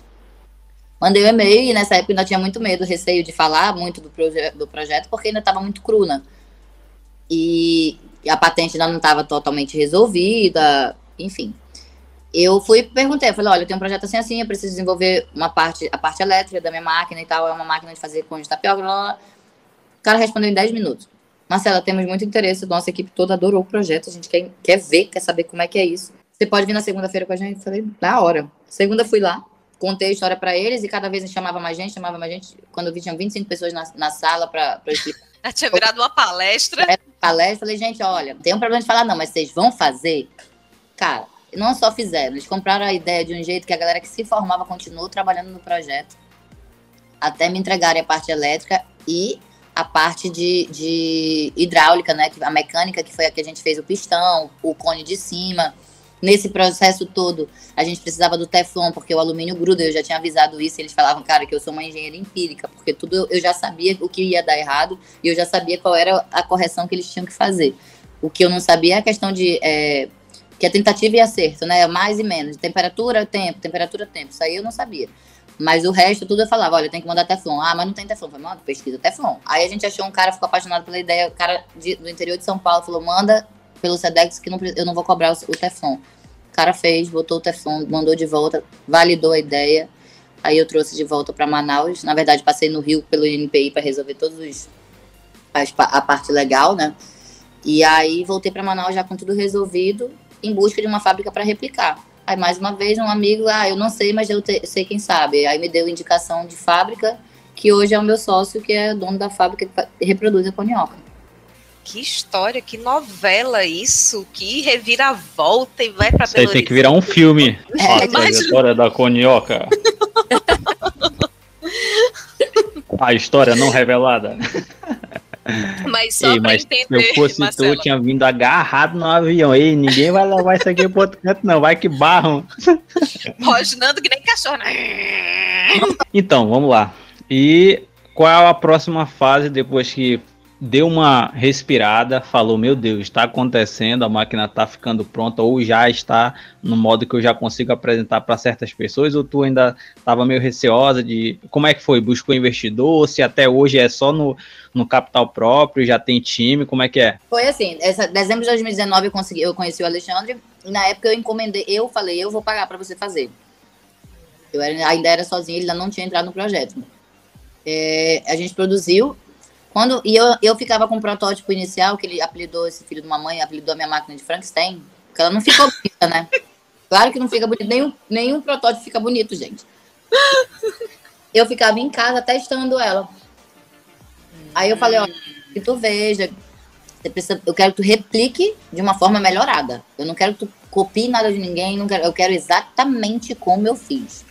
Mandei o um e-mail e nessa época ainda tinha muito medo, receio de falar muito do, proje do projeto, porque ainda estava muito cru, né? E a patente ainda não estava totalmente resolvida, enfim. Eu fui perguntei, eu falei, olha, eu tenho um projeto assim assim, eu preciso desenvolver uma parte, a parte elétrica da minha máquina e tal, é uma máquina de fazer com tapioca. O cara respondeu em 10 minutos. Marcela, temos muito interesse, nossa equipe toda adorou o projeto, a gente quer, quer ver, quer saber como é que é isso. Você pode vir na segunda-feira com a gente? Eu falei, na hora. Segunda fui lá, contei a história para eles e cada vez chamava mais gente, chamava mais gente. Quando eu vi, tinham 25 pessoas na, na sala para explicar. tinha virado uma palestra. É, palestra, falei, gente, olha, tem um problema de falar, não, mas vocês vão fazer? Cara, não só fizeram, eles compraram a ideia de um jeito que a galera que se formava continuou trabalhando no projeto, até me entregarem a parte elétrica e a parte de, de hidráulica, né? A mecânica, que foi a que a gente fez o pistão, o cone de cima. Nesse processo todo, a gente precisava do Teflon, porque o alumínio gruda. Eu já tinha avisado isso. Eles falavam, cara, que eu sou uma engenheira empírica, porque tudo eu já sabia o que ia dar errado e eu já sabia qual era a correção que eles tinham que fazer. O que eu não sabia é a questão de. É, que é tentativa e acerto, né? Mais e menos. Temperatura, tempo, temperatura, tempo. Isso aí eu não sabia. Mas o resto, tudo eu falava, olha, tem que mandar Teflon. Ah, mas não tem Teflon. Falei, manda, pesquisa Teflon. Aí a gente achou um cara, ficou apaixonado pela ideia. O cara de, do interior de São Paulo falou, manda pelo Sedex que não, eu não vou cobrar o, o Teflon. O cara fez, botou o Teflon, mandou de volta, validou a ideia. Aí eu trouxe de volta para Manaus. Na verdade, passei no Rio pelo INPI para resolver todos os a, a parte legal, né? E aí voltei para Manaus já com tudo resolvido em busca de uma fábrica para replicar. Aí, mais uma vez, um amigo, ah, eu não sei, mas eu te, sei quem sabe. Aí me deu indicação de fábrica, que hoje é o meu sócio, que é dono da fábrica que reproduz a conioca. Que história, que novela isso, que reviravolta e vai pra Isso tem que virar um filme. É, a história da conioca. a história não revelada. Mas só Ei, mas entender, se eu fosse Marcela. tu, eu tinha vindo agarrado no avião. Ei, ninguém vai levar isso aqui pro outro canto, não. Vai que barram. Rosnando que nem cachorro. Né? Então, vamos lá. E qual é a próxima fase depois que deu uma respirada, falou: Meu Deus, está acontecendo, a máquina está ficando pronta, ou já está no modo que eu já consigo apresentar para certas pessoas, ou tu ainda estava meio receosa de como é que foi? Buscou investidor? Se até hoje é só no, no capital próprio, já tem time, como é que é? Foi assim, essa, dezembro de 2019 eu, consegui, eu conheci o Alexandre, na época eu encomendei, eu falei: Eu vou pagar para você fazer. Eu era, ainda era sozinho, ele ainda não tinha entrado no projeto. É, a gente produziu, quando, e eu, eu ficava com o protótipo inicial, que ele apelidou esse filho de uma mãe, apelidou a minha máquina de Frankenstein, porque ela não ficou bonita, né? Claro que não fica bonito, nenhum, nenhum protótipo fica bonito, gente. Eu ficava em casa testando ela. Aí eu falei, ó, que tu veja, precisa, eu quero que tu replique de uma forma melhorada. Eu não quero que tu copie nada de ninguém, não quero, eu quero exatamente como eu fiz.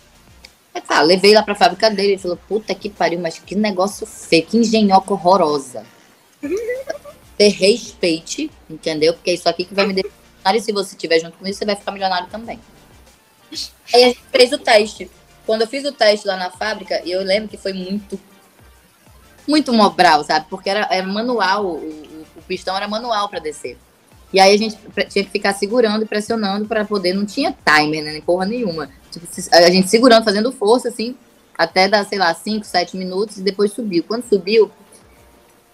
Aí tá, levei lá pra fábrica dele, ele falou, puta que pariu, mas que negócio feio, que engenhoca horrorosa. Ter respeite, entendeu? Porque é isso aqui que vai me deixar milionário, e se você estiver junto com isso, você vai ficar milionário também. Aí a gente fez o teste. Quando eu fiz o teste lá na fábrica, eu lembro que foi muito, muito mobral, sabe? Porque era, era manual, o, o, o pistão era manual para descer. E aí a gente tinha que ficar segurando e pressionando para poder, não tinha timer, né, nem porra nenhuma. A gente segurando, fazendo força, assim, até dar, sei lá, 5, 7 minutos e depois subiu. Quando subiu,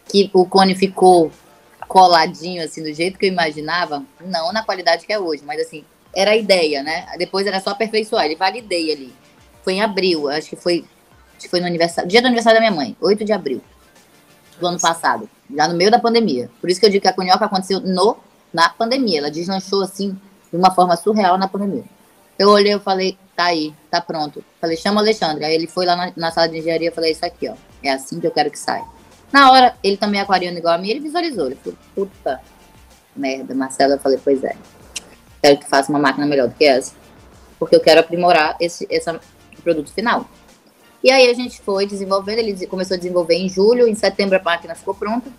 que o cone ficou coladinho, assim, do jeito que eu imaginava, não na qualidade que é hoje, mas assim, era a ideia, né? Depois era só aperfeiçoar, ele validei ali. Foi em abril, acho que foi, acho que foi no aniversário, dia do aniversário da minha mãe, 8 de abril do ano passado, já no meio da pandemia. Por isso que eu digo que a conhoca aconteceu no na pandemia. Ela deslanchou assim de uma forma surreal na pandemia. Eu olhei e falei, tá aí, tá pronto. Falei, chama o Alexandre. Aí ele foi lá na, na sala de engenharia falei, isso aqui, ó. É assim que eu quero que saia. Na hora, ele também é aquariano igual a mim, ele visualizou. Ele falou, puta merda, Marcelo. Eu falei, pois é. Quero que faça uma máquina melhor do que essa. Porque eu quero aprimorar esse, esse produto final. E aí a gente foi desenvolvendo, ele começou a desenvolver em julho, em setembro a máquina ficou pronta.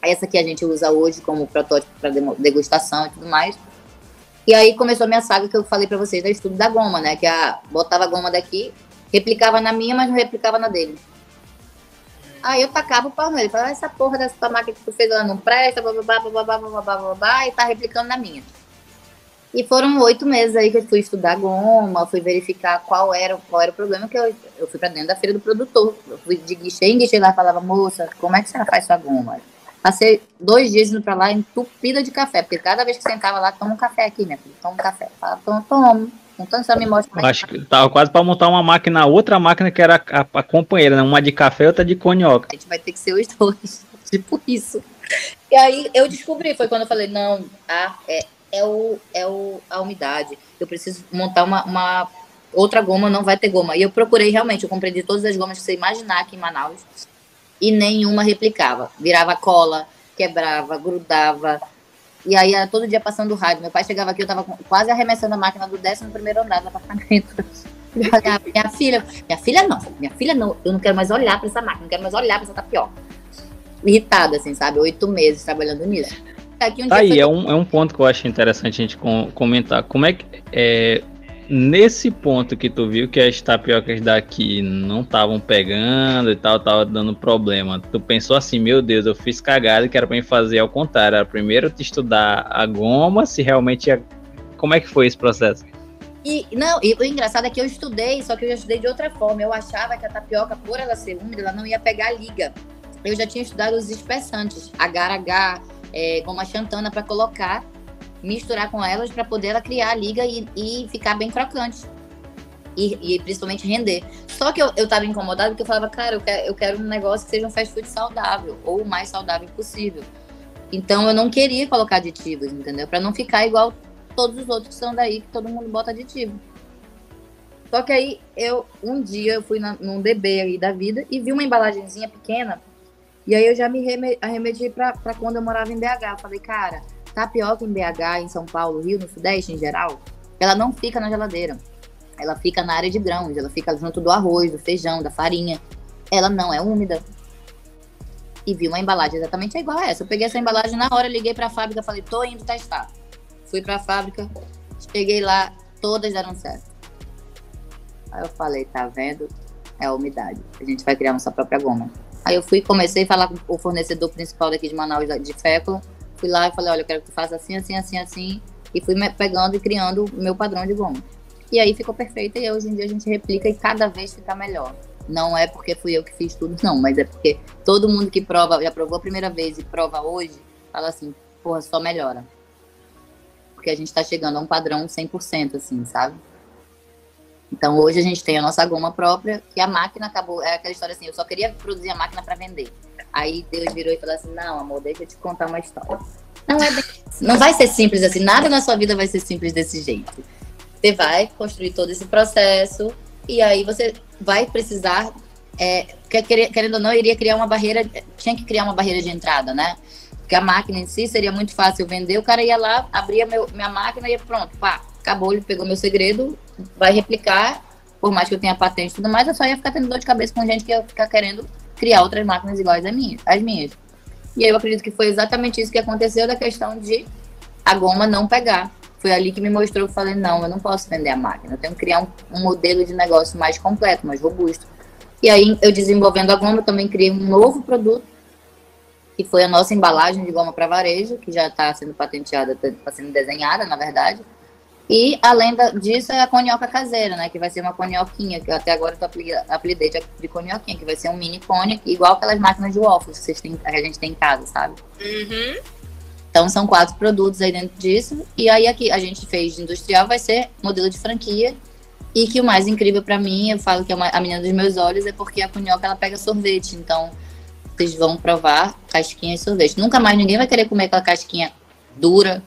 Essa que a gente usa hoje como protótipo para degustação e tudo mais. E aí começou a minha saga que eu falei para vocês, do estudo da goma, né? Que a, botava a goma daqui, replicava na minha, mas não replicava na dele. Aí eu tacava o pau nele, falava, essa porra dessa máquina que tu fez lá não presta, babá, babá, babá, babá, e tá replicando na minha. E foram oito meses aí que eu fui estudar goma, fui verificar qual era, qual era o problema, que eu, eu fui para dentro da feira do produtor. Eu fui de guichê em guichê lá falava, moça, como é que você faz sua goma? Passei dois dias indo para lá entupida de café, porque cada vez que sentava lá, toma um café aqui, minha filha, toma um café. Falava, toma, toma. Então só me mostra. É Acho que tava quase para montar uma máquina, outra máquina que era a, a, companheira, né? uma de café e outra de conhoca. A gente vai ter que ser os dois, tipo isso. E aí eu descobri, foi quando eu falei, não, ah, é, é, o, é o, a umidade. Eu preciso montar uma, uma outra goma, não vai ter goma. E eu procurei realmente, eu comprei de todas as gomas que você imaginar aqui em Manaus. E nenhuma replicava. Virava cola, quebrava, grudava. E aí era todo dia passando raiva. Meu pai chegava aqui, eu tava quase arremessando a máquina do décimo primeiro andar do apartamento. minha filha, minha filha não, minha filha não, eu não quero mais olhar para essa máquina, não quero mais olhar para essa tapioca. Irritada, assim, sabe? Oito meses trabalhando nisso. Aqui um tá aí, é, um, é um ponto que eu acho interessante a gente com, comentar. Como é que. É, nesse ponto que tu viu que as tapiocas daqui não estavam pegando e tal, tava dando problema, tu pensou assim, meu Deus, eu fiz cagada que era para me fazer ao contrário, era primeiro te estudar a goma, se realmente ia... como é que foi esse processo? E não, e o engraçado é que eu estudei, só que eu já estudei de outra forma. Eu achava que a tapioca, por ela ser úmida, ela não ia pegar liga. Eu já tinha estudado os espessantes, agar-agar, é, goma xantana para colocar, misturar com elas para poder ela criar a liga e, e ficar bem crocante. E, e, principalmente render. Só que eu, eu tava incomodada porque eu falava, cara, eu quero, eu quero um negócio que seja um fast food saudável, ou o mais saudável possível. Então eu não queria colocar aditivos, entendeu? Para não ficar igual todos os outros que são daí, que todo mundo bota aditivo. Só que aí eu, um dia, eu fui na, num DB aí da vida e vi uma embalagenzinha pequena e aí eu já me arremedi para quando eu morava em BH. Eu falei, cara, tapioca em BH, em São Paulo, Rio, no Sudeste em geral, ela não fica na geladeira. Ela fica na área de grãos, ela fica junto do arroz, do feijão, da farinha. Ela não é úmida. E vi uma embalagem exatamente igual a essa. Eu peguei essa embalagem na hora, liguei para a fábrica, falei, tô indo testar. Fui para a fábrica, cheguei lá, todas deram certo. Aí eu falei, tá vendo? É a umidade. A gente vai criar nossa própria goma. Aí eu fui comecei a falar com o fornecedor principal daqui de Manaus, de fécula. Fui lá e falei, olha, eu quero que tu faça assim, assim, assim, assim. E fui pegando e criando o meu padrão de goma. E aí ficou perfeito e hoje em dia a gente replica e cada vez fica melhor. Não é porque fui eu que fiz tudo, não, mas é porque todo mundo que prova, já provou a primeira vez e prova hoje, fala assim, porra, só melhora. Porque a gente tá chegando a um padrão 100%, assim, sabe? Então hoje a gente tem a nossa goma própria, que a máquina acabou, é aquela história assim, eu só queria produzir a máquina para vender. Aí Deus virou e falou assim: "Não, amor, deixa eu te contar uma história". Não é bem, não vai ser simples assim, nada na sua vida vai ser simples desse jeito. Você vai construir todo esse processo e aí você vai precisar é, querendo ou não, iria criar uma barreira, tinha que criar uma barreira de entrada, né? Porque a máquina em si seria muito fácil vender, o cara ia lá, abria meu, minha máquina e pronto, pá, acabou, ele pegou meu segredo, vai replicar, por mais que eu tenha patente e tudo mais, eu só ia ficar tendo dor de cabeça com gente que ia ficar querendo criar outras máquinas iguais às minhas. Às minhas. E aí eu acredito que foi exatamente isso que aconteceu da questão de a goma não pegar. Foi ali que me mostrou eu falei, não, eu não posso vender a máquina, eu tenho que criar um, um modelo de negócio mais completo, mais robusto. E aí, eu desenvolvendo a goma, também criei um novo produto, que foi a nossa embalagem de goma para varejo, que já está sendo patenteada, está sendo desenhada, na verdade, e, além da, disso, é a conhoca caseira, né? Que vai ser uma conhoquinha, que até agora eu apelidei de, de conhoquinha, que vai ser um mini cone, igual aquelas máquinas de waffles que, vocês têm, que a gente tem em casa, sabe? Uhum. Então, são quatro produtos aí dentro disso. E aí, aqui, a gente fez de industrial, vai ser modelo de franquia. E que o mais incrível para mim, eu falo que é uma, a menina dos meus olhos, é porque a conhoca, ela pega sorvete. Então, vocês vão provar casquinha de sorvete. Nunca mais ninguém vai querer comer aquela casquinha dura,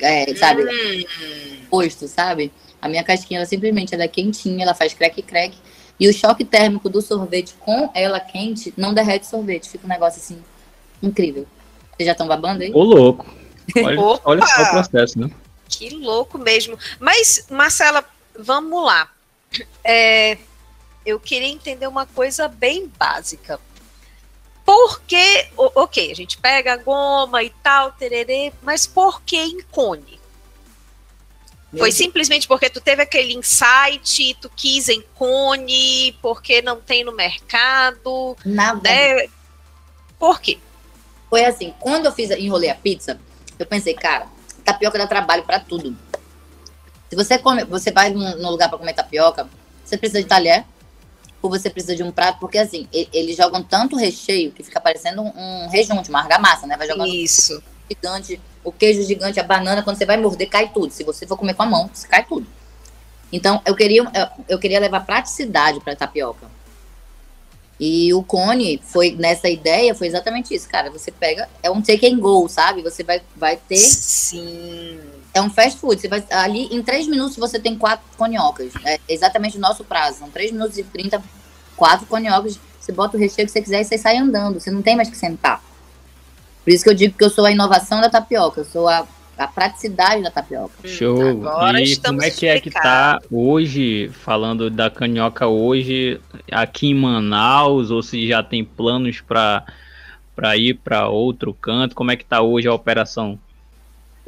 é, sabe? Hum. Posto, sabe? A minha casquinha, ela simplesmente ela é quentinha, ela faz crack-crack. E o choque térmico do sorvete com ela quente não derrete sorvete. Fica um negócio assim, incrível. Vocês já estão babando aí? Ô, louco. Olha, olha só o processo, né? Que louco mesmo. Mas, Marcela, vamos lá. É, eu queria entender uma coisa bem básica. Porque, ok, a gente pega a goma e tal, tererê, mas por que em cone? Meu Foi simplesmente porque tu teve aquele insight, tu quis em cone, porque não tem no mercado. Nada. Né? Por quê? Foi assim, quando eu fiz, enrolei a pizza, eu pensei, cara, tapioca dá trabalho para tudo. Se você come, você vai num lugar para comer tapioca, você precisa de talher ou você precisa de um prato, porque assim, eles jogam tanto recheio que fica parecendo um, um rejunte, uma argamassa, né? Vai jogando Isso. Um gigante, o queijo gigante, a banana, quando você vai morder, cai tudo. Se você for comer com a mão, cai tudo. Então, eu queria, eu, eu queria levar praticidade para tapioca. E o cone foi nessa ideia, foi exatamente isso, cara. Você pega, é um take and go, sabe? Você vai, vai ter. Sim. É um fast food. Você vai, ali, em três minutos, você tem quatro coniocas. É exatamente o nosso prazo. São três minutos e trinta, quatro coniocas. Você bota o recheio que você quiser e você sai andando. Você não tem mais que sentar. Por isso que eu digo que eu sou a inovação da tapioca. Eu sou a a praticidade da tapioca. Show. Agora e como é que é que tá hoje, falando da canhoca hoje, aqui em Manaus, ou se já tem planos para para ir para outro canto? Como é que tá hoje a operação?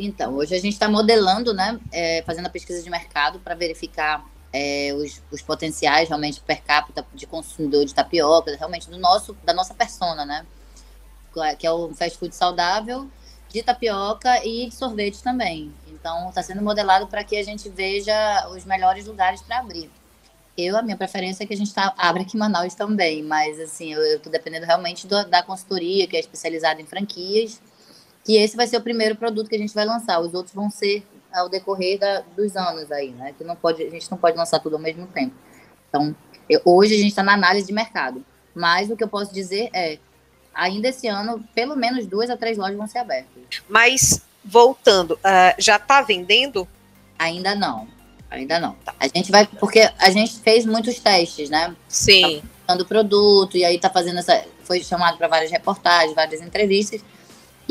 Então, hoje a gente está modelando, né, é, fazendo a pesquisa de mercado para verificar é, os, os, potenciais realmente per capita de consumidor de tapioca, realmente do nosso, da nossa persona, né, que é o fast food saudável de tapioca e de sorvete também. Então, está sendo modelado para que a gente veja os melhores lugares para abrir. Eu, a minha preferência é que a gente tá, abra aqui em Manaus também, mas assim, eu estou dependendo realmente do, da consultoria, que é especializada em franquias, que esse vai ser o primeiro produto que a gente vai lançar. Os outros vão ser ao decorrer da, dos anos aí, né? Que não pode, a gente não pode lançar tudo ao mesmo tempo. Então, eu, hoje a gente está na análise de mercado. Mas o que eu posso dizer é, ainda esse ano, pelo menos duas a três lojas vão ser abertas. Mas, voltando, uh, já está vendendo? Ainda não. Ainda não. Tá. A gente vai, porque a gente fez muitos testes, né? Sim. Tá o produto, e aí tá fazendo essa. Foi chamado para várias reportagens, várias entrevistas.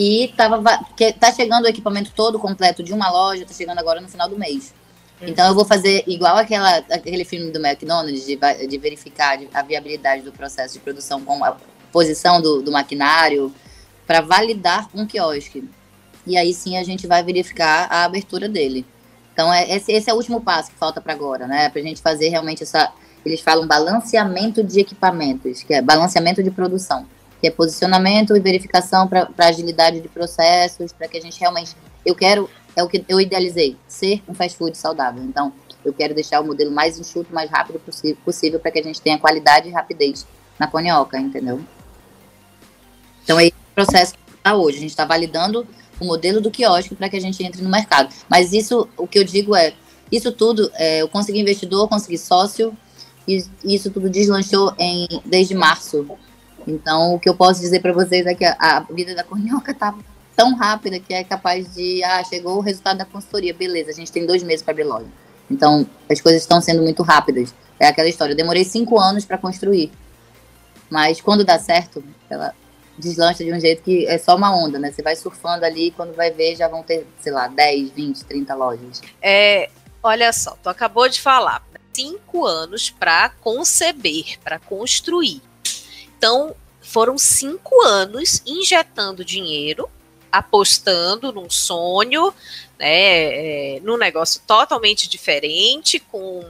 E tava, porque tá chegando o equipamento todo completo de uma loja, tá chegando agora no final do mês. Então eu vou fazer igual aquela, aquele filme do McDonald's de, de verificar a viabilidade do processo de produção com a posição do, do maquinário, para validar um quiosque. E aí sim a gente vai verificar a abertura dele. Então, é, esse, esse é o último passo que falta para agora, né? Para a gente fazer realmente essa. Eles falam balanceamento de equipamentos, que é balanceamento de produção, que é posicionamento e verificação para agilidade de processos, para que a gente realmente. Eu quero, é o que eu idealizei, ser um fast food saudável. Então, eu quero deixar o modelo mais enxuto, mais rápido possível, para que a gente tenha qualidade e rapidez na conioca, entendeu? Então, é esse processo que está hoje. A gente está validando o modelo do quiosque para que a gente entre no mercado. Mas isso, o que eu digo é, isso tudo, é, eu consegui investidor, consegui sócio, e isso tudo deslanchou em, desde março. Então, o que eu posso dizer para vocês é que a, a vida da Cornioca tá tão rápida que é capaz de, ah, chegou o resultado da consultoria, beleza, a gente tem dois meses para abrir loja. Então, as coisas estão sendo muito rápidas. É aquela história, eu demorei cinco anos para construir. Mas quando dá certo, ela, deslancha de um jeito que é só uma onda, né? Você vai surfando ali e quando vai ver já vão ter, sei lá, 10, 20, 30 lojas. É, olha só, tu acabou de falar, cinco anos para conceber, para construir. Então, foram cinco anos injetando dinheiro, apostando num sonho, né, é, num negócio totalmente diferente, com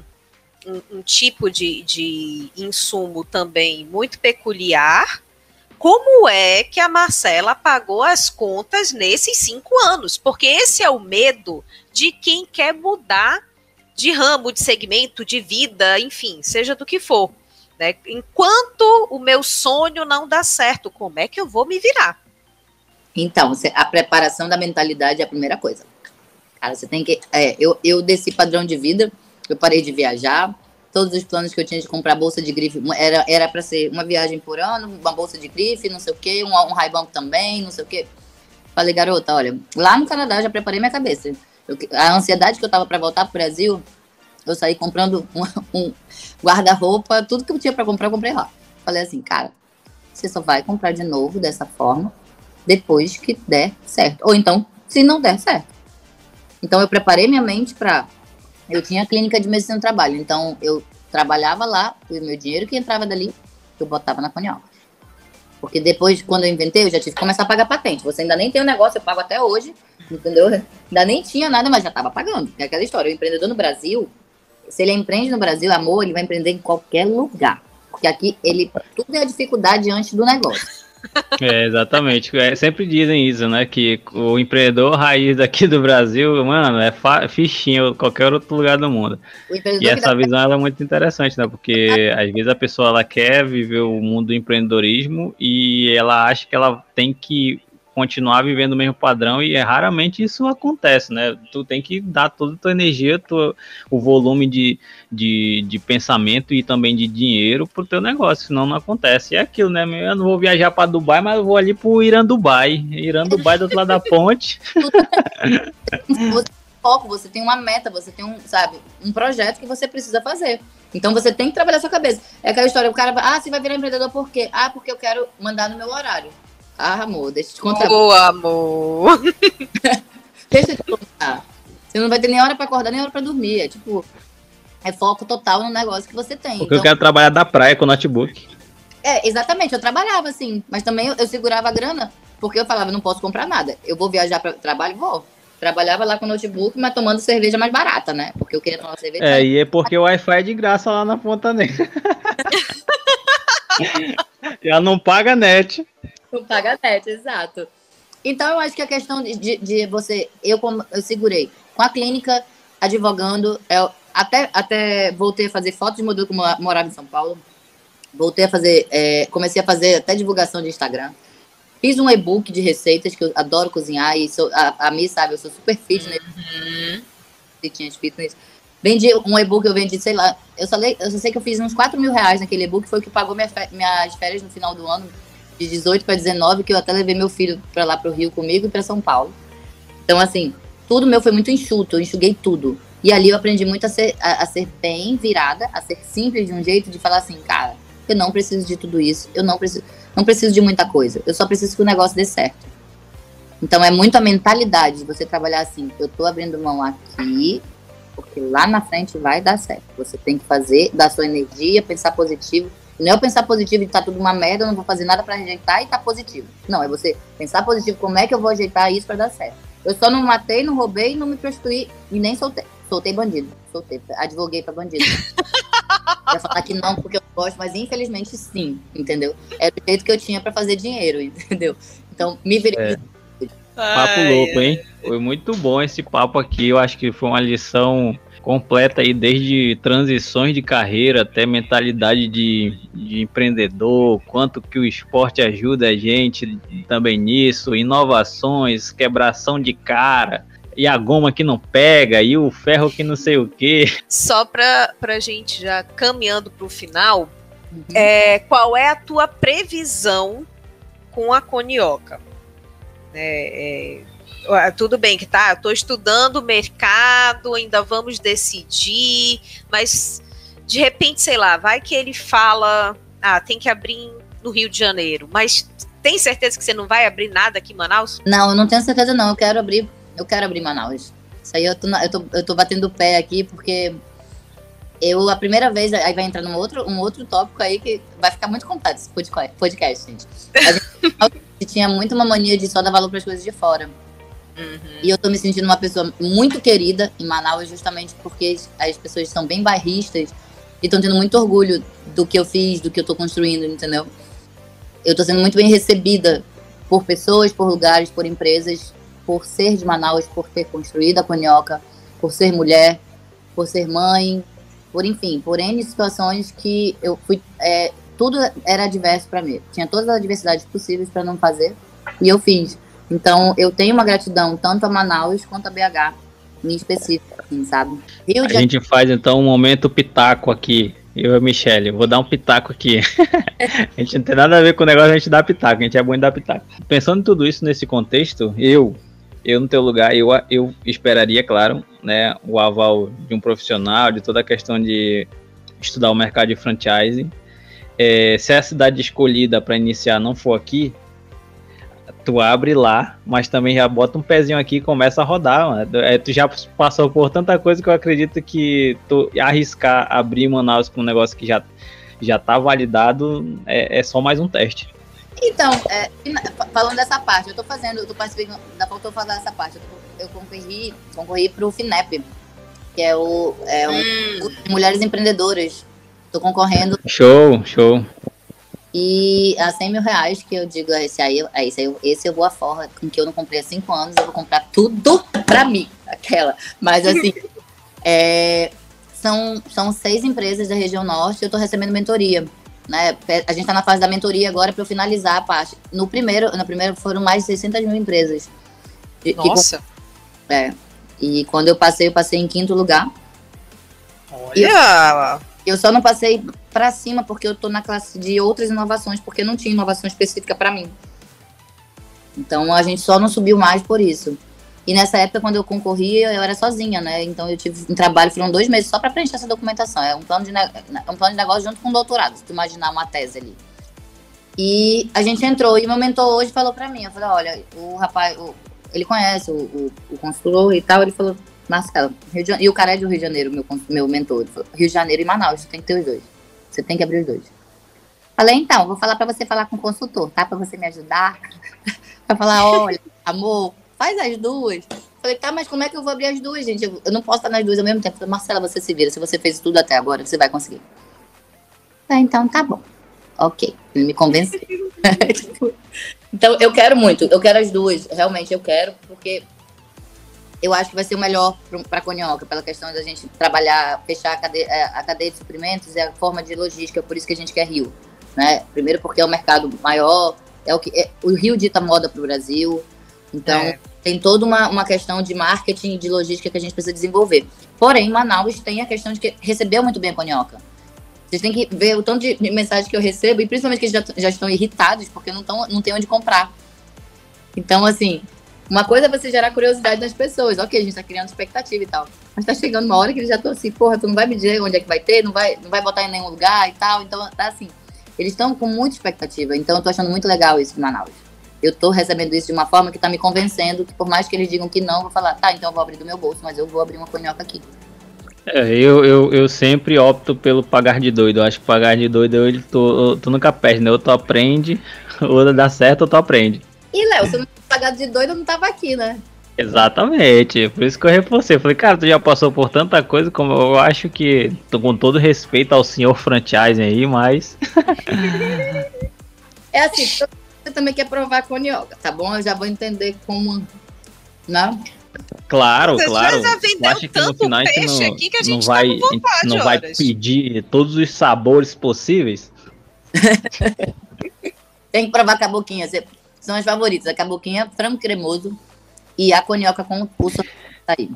um, um tipo de, de insumo também muito peculiar, como é que a Marcela pagou as contas nesses cinco anos? Porque esse é o medo de quem quer mudar de ramo, de segmento, de vida, enfim, seja do que for. Né? Enquanto o meu sonho não dá certo, como é que eu vou me virar? Então, a preparação da mentalidade é a primeira coisa. Cara, você tem que. É, eu, eu desci padrão de vida, eu parei de viajar, todos os planos que eu tinha de comprar bolsa de grife era era para ser uma viagem por ano, uma bolsa de grife, não sei o quê, um, um high também, não sei o quê. Falei, garota, olha, lá no Canadá já preparei minha cabeça. Eu, a ansiedade que eu tava para voltar pro Brasil, eu saí comprando um, um guarda-roupa, tudo que eu tinha para comprar, eu comprei lá. Falei assim, cara, você só vai comprar de novo dessa forma depois que der certo. Ou então, se não der certo. Então eu preparei minha mente para eu tinha clínica de medicina do trabalho, então eu trabalhava lá, o meu dinheiro que entrava dali, eu botava na conioca. Porque depois, quando eu inventei, eu já tive que começar a pagar patente. Você ainda nem tem o um negócio, eu pago até hoje, entendeu? Ainda nem tinha nada, mas já estava pagando. É aquela história. O empreendedor no Brasil, se ele empreende no Brasil, amor, ele vai empreender em qualquer lugar. Porque aqui, ele tudo é a dificuldade antes do negócio. É, exatamente. É, sempre dizem isso, né? Que o empreendedor raiz daqui do Brasil, mano, é fichinho qualquer outro lugar do mundo. E essa visão é muito interessante, né? Porque às vezes a pessoa ela quer viver o mundo do empreendedorismo e ela acha que ela tem que continuar vivendo o mesmo padrão e é, raramente isso acontece, né? Tu tem que dar toda a tua energia, tua, o volume de, de, de pensamento e também de dinheiro pro teu negócio, senão não acontece. E é aquilo, né? Eu não vou viajar para Dubai, mas eu vou ali pro Irã Dubai. Irã Dubai do outro lado da ponte. você foco, você tem uma meta, você tem um, sabe, um projeto que você precisa fazer. Então você tem que trabalhar sua cabeça. É aquela história, o cara ah, você vai virar empreendedor por quê? Ah, porque eu quero mandar no meu horário. Ah, amor, deixa eu te contar. Ô, amor. deixa eu te contar. Você não vai ter nem hora pra acordar, nem hora pra dormir. É tipo, é foco total no negócio que você tem. Porque então, eu quero trabalhar da praia com notebook. É, exatamente. Eu trabalhava assim, mas também eu, eu segurava a grana, porque eu falava, não posso comprar nada. Eu vou viajar para trabalho, vou. Trabalhava lá com notebook, mas tomando cerveja mais barata, né? Porque eu queria tomar cerveja. É, e é porque o Wi-Fi é de graça lá na Ponta Negra. Já não paga net. Não paga net, exato. Então, eu acho que a questão de, de, você, eu, como, eu segurei com a clínica, advogando, eu até, até voltei a fazer fotos de modelo como morava em São Paulo, voltei a fazer, é, comecei a fazer até divulgação de Instagram, fiz um e-book de receitas, que eu adoro cozinhar, e sou, a, a Mi sabe, eu sou super fitness, uhum. fitness, fitness. Vendi um e-book, eu vendi, sei lá, eu só, eu só sei que eu fiz uns 4 mil reais naquele e-book, foi o que pagou minha, minhas férias no final do ano, de 18 para 19, que eu até levei meu filho para lá para o Rio comigo e para São Paulo. Então, assim, tudo meu foi muito enxuto, eu enxuguei tudo. E ali eu aprendi muito a ser, a, a ser bem virada, a ser simples de um jeito de falar assim, cara, eu não preciso de tudo isso, eu não preciso, não preciso de muita coisa, eu só preciso que o negócio dê certo. Então é muito a mentalidade de você trabalhar assim, eu tô abrindo mão aqui, porque lá na frente vai dar certo. Você tem que fazer, dar sua energia, pensar positivo, não é eu pensar positivo e tá tudo uma merda, eu não vou fazer nada para rejeitar e tá positivo. Não, é você pensar positivo, como é que eu vou ajeitar isso para dar certo. Eu só não matei, não roubei, não me prostituí e nem soltei. Soltei bandido. Soltei. Advoguei pra bandido. ia falar que não, porque eu gosto, mas infelizmente sim, entendeu? Era o jeito que eu tinha para fazer dinheiro, entendeu? Então, me virei. É. Papo louco, hein? Foi muito bom esse papo aqui. Eu acho que foi uma lição completa aí desde transições de carreira até mentalidade de, de empreendedor, quanto que o esporte ajuda a gente também nisso, inovações, quebração de cara, e a goma que não pega, e o ferro que não sei o que. Só para a gente já caminhando para o final, uhum. é, qual é a tua previsão com a Conioca? É, é, tudo bem que tá, estou estudando o mercado, ainda vamos decidir, mas de repente, sei lá, vai que ele fala, ah, tem que abrir no Rio de Janeiro, mas tem certeza que você não vai abrir nada aqui em Manaus? Não, eu não tenho certeza não, eu quero abrir, eu quero abrir Manaus. Isso aí eu tô, eu tô, eu tô batendo o pé aqui porque eu, a primeira vez, aí vai entrar num outro, um outro tópico aí que vai ficar muito complexo esse podcast, gente. A gente tinha muito uma mania de só dar valor para as coisas de fora. Uhum. E eu tô me sentindo uma pessoa muito querida em Manaus, justamente porque as pessoas são bem bairristas e estão tendo muito orgulho do que eu fiz, do que eu tô construindo, entendeu? Eu tô sendo muito bem recebida por pessoas, por lugares, por empresas, por ser de Manaus, por ter construído a Conhoca, por ser mulher, por ser mãe, por enfim, por N situações que eu fui. É, tudo era adverso para mim. Tinha todas as adversidades possíveis para não fazer e eu fiz. Então, eu tenho uma gratidão tanto a Manaus quanto a BH, em específico, assim, sabe? Rio a gente faz, então, um momento pitaco aqui. Eu e a Michelle, vou dar um pitaco aqui. a gente não tem nada a ver com o negócio, a gente dá pitaco, a gente é bom em dar pitaco. Pensando em tudo isso nesse contexto, eu, eu no teu lugar, eu, eu esperaria, claro, né, o aval de um profissional, de toda a questão de estudar o mercado de franchising. É, se a cidade escolhida para iniciar não for aqui, tu abre lá, mas também já bota um pezinho aqui e começa a rodar, mano. É, tu já passou por tanta coisa que eu acredito que tu arriscar abrir Manaus com um negócio que já, já tá validado é, é só mais um teste. Então, é, falando dessa parte, eu tô fazendo, eu tô participando, da faltou falar dessa parte. Eu, tô, eu concorri, concorri pro FINEP, que é o, é o hum. Mulheres Empreendedoras. Tô concorrendo. Show, show. E a 100 mil reais que eu digo, esse aí, é esse, aí, esse eu vou a forra, com que eu não comprei há 5 anos, eu vou comprar tudo pra mim, aquela. Mas assim, é, são, são seis empresas da região norte, eu tô recebendo mentoria. Né? A gente está na fase da mentoria agora para finalizar a parte. No primeiro, no primeiro foram mais de 600 mil empresas. Nossa! E, é. E quando eu passei, eu passei em quinto lugar. Olha! Eu, só não passei para cima porque eu tô na classe de outras inovações, porque não tinha inovação específica para mim. Então a gente só não subiu mais por isso. E nessa época, quando eu concorria, eu era sozinha, né? Então eu tive um trabalho, foram dois meses só para preencher essa documentação. É um plano de, um plano de negócio junto com um doutorado, se tu imaginar uma tese ali. E a gente entrou, e meu mentor hoje falou para mim, eu falei, olha, o rapaz, o, ele conhece o, o, o, consultor e tal, ele falou, Marcelo, e o cara é do Rio de Janeiro, meu, meu mentor, falou, Rio de Janeiro e Manaus, você tem que ter os dois. Você tem que abrir os dois. Falei, então, vou falar para você falar com o consultor, tá? Para você me ajudar. para falar, olha, amor, faz as duas. Falei, tá, mas como é que eu vou abrir as duas, gente? Eu, eu não posso estar nas duas ao mesmo tempo. Falei, Marcela, você se vira. Se você fez tudo até agora, você vai conseguir. Falei, então tá bom. Ok. Ele me convenceu. então, eu quero muito. Eu quero as duas. Realmente, eu quero, porque eu acho que vai ser o melhor para a Conioca, pela questão da gente trabalhar, fechar a cadeia, é, a cadeia de suprimentos e a forma de logística, por isso que a gente quer Rio. Né? Primeiro porque é o mercado maior, é o que é, o Rio dita moda para o Brasil, então é tem toda uma, uma questão de marketing e de logística que a gente precisa desenvolver. Porém, Manaus tem a questão de que recebeu muito bem a Conhoca. Vocês têm que ver o tanto de, mensagem que eu recebo, e principalmente que já, já estão irritados, porque não, tão, não tem onde comprar. Então, assim, uma coisa é você gerar curiosidade nas pessoas. Ok, a gente tá criando expectativa e tal. Mas tá chegando uma hora que eles já estão assim, porra, tu não vai me dizer onde é que vai ter, não vai, não vai botar em nenhum lugar e tal. Então, tá assim. Eles estão com muita expectativa. Então, eu tô achando muito legal isso de Manaus eu estou recebendo isso de uma forma que está me convencendo que por mais que eles digam que não, eu vou falar, tá, então eu vou abrir do meu bolso, mas eu vou abrir uma conhoca aqui. É, eu, eu, eu sempre opto pelo pagar de doido. Eu acho que pagar de doido ele, tu, tu nunca perde, né? Ou tu aprende, ou dá certo, ou tu aprende. E Léo, se eu não pagar de doido, eu não tava aqui, né? Exatamente, por isso que eu reforcei. Eu falei, cara, tu já passou por tanta coisa, como eu acho que, tô com todo respeito ao senhor franchise aí, mas. é assim, você também quer provar com yoga, tá bom? Eu já vou entender como. Não? Né? Claro, Você claro. Já vendeu acho que no final a gente não, que a gente não vai, tá não vai pedir todos os sabores possíveis. Tem que provar a caboquinha. São as favoritas. A caboquinha, frango cremoso e a conioca com o aí.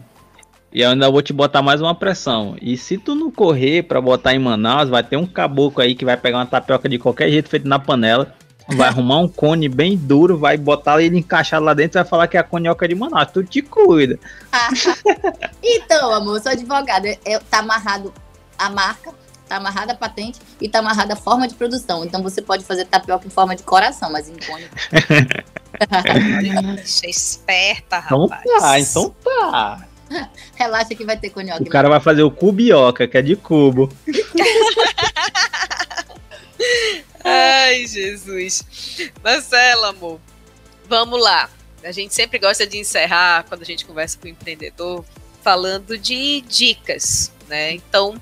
E eu ainda vou te botar mais uma pressão. E se tu não correr para botar em Manaus, vai ter um caboclo aí que vai pegar uma tapioca de qualquer jeito feito na panela vai arrumar um cone bem duro, vai botar ele encaixado lá dentro e vai falar que é a conioca de Manaus. Tu te cuida. então, amor, sou advogada. Eu, tá amarrado a marca, tá amarrada a patente e tá amarrada a forma de produção. Então você pode fazer tapioca em forma de coração, mas em cone. Você esperta, então rapaz. Então tá, então tá. Relaxa que vai ter conioca. O cara vai fazer o cubioca, que é de cubo. Ai, Jesus. Marcela, amor, vamos lá. A gente sempre gosta de encerrar quando a gente conversa com o empreendedor falando de dicas, né? Então,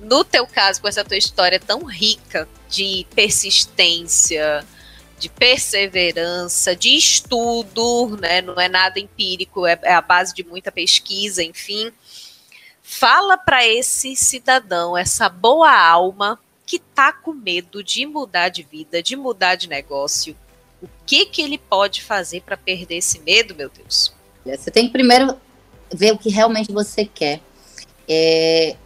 no teu caso, com essa tua história tão rica de persistência, de perseverança, de estudo, né? Não é nada empírico, é, é a base de muita pesquisa, enfim. Fala para esse cidadão, essa boa alma que tá com medo de mudar de vida, de mudar de negócio, o que que ele pode fazer para perder esse medo, meu Deus? Você tem que primeiro ver o que realmente você quer. É,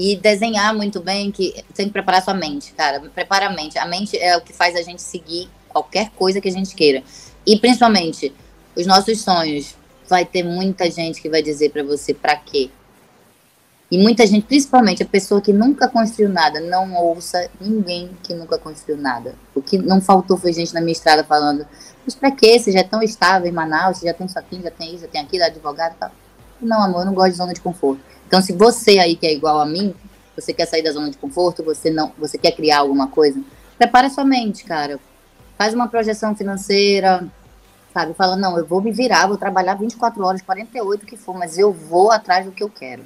e desenhar muito bem que tem que preparar sua mente, cara. Prepara a mente. A mente é o que faz a gente seguir qualquer coisa que a gente queira. E principalmente os nossos sonhos. Vai ter muita gente que vai dizer para você para quê. E muita gente, principalmente a pessoa que nunca construiu nada, não ouça ninguém que nunca construiu nada. O que não faltou foi gente na minha estrada falando: Mas pra quê? Você já é tão estável em Manaus, você já tem isso aqui, já tem isso, já tem aquilo, advogado e tal. Não, amor, eu não gosto de zona de conforto. Então, se você aí que é igual a mim, você quer sair da zona de conforto, você não, você quer criar alguma coisa, prepara sua mente, cara. faz uma projeção financeira, sabe? Fala, não, eu vou me virar, vou trabalhar 24 horas, 48, o que for, mas eu vou atrás do que eu quero.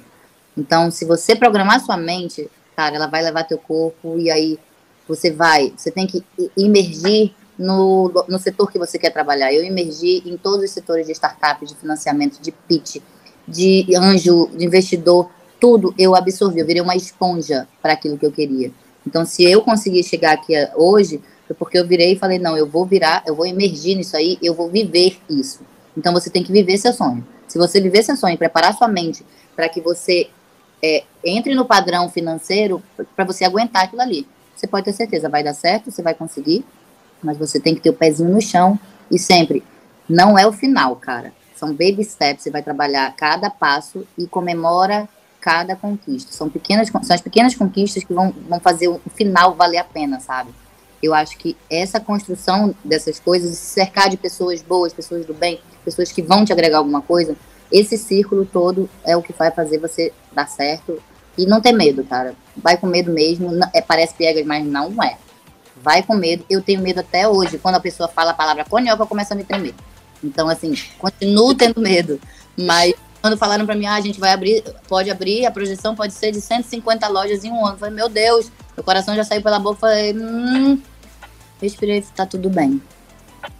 Então, se você programar sua mente, cara, ela vai levar teu corpo e aí você vai, você tem que imergir no, no setor que você quer trabalhar. Eu emergi em todos os setores de startup, de financiamento, de pitch, de anjo, de investidor, tudo eu absorvi, eu virei uma esponja para aquilo que eu queria. Então, se eu conseguir chegar aqui hoje, foi porque eu virei e falei, não, eu vou virar, eu vou emergir nisso aí, eu vou viver isso. Então, você tem que viver seu sonho. Se você viver seu sonho, preparar sua mente para que você é, entre no padrão financeiro, para você aguentar aquilo ali. Você pode ter certeza, vai dar certo, você vai conseguir, mas você tem que ter o pezinho no chão e sempre, não é o final, cara. São baby steps, você vai trabalhar cada passo e comemora cada conquista. São pequenas, são as pequenas conquistas que vão, vão fazer o final valer a pena, sabe? Eu acho que essa construção dessas coisas, se cercar de pessoas boas, pessoas do bem, pessoas que vão te agregar alguma coisa, esse círculo todo é o que vai fazer você dar certo. E não ter medo, cara. Vai com medo mesmo. É, parece piegas, mas não é vai com medo. Eu tenho medo até hoje. Quando a pessoa fala a palavra conioca, eu começo a me tremer. Então, assim, continuo tendo medo. Mas quando falaram para mim, ah, a gente vai abrir, pode abrir, a projeção pode ser de 150 lojas em um ano. Eu falei, meu Deus, meu coração já saiu pela boca. Falei, hum, respirei, tá tudo bem.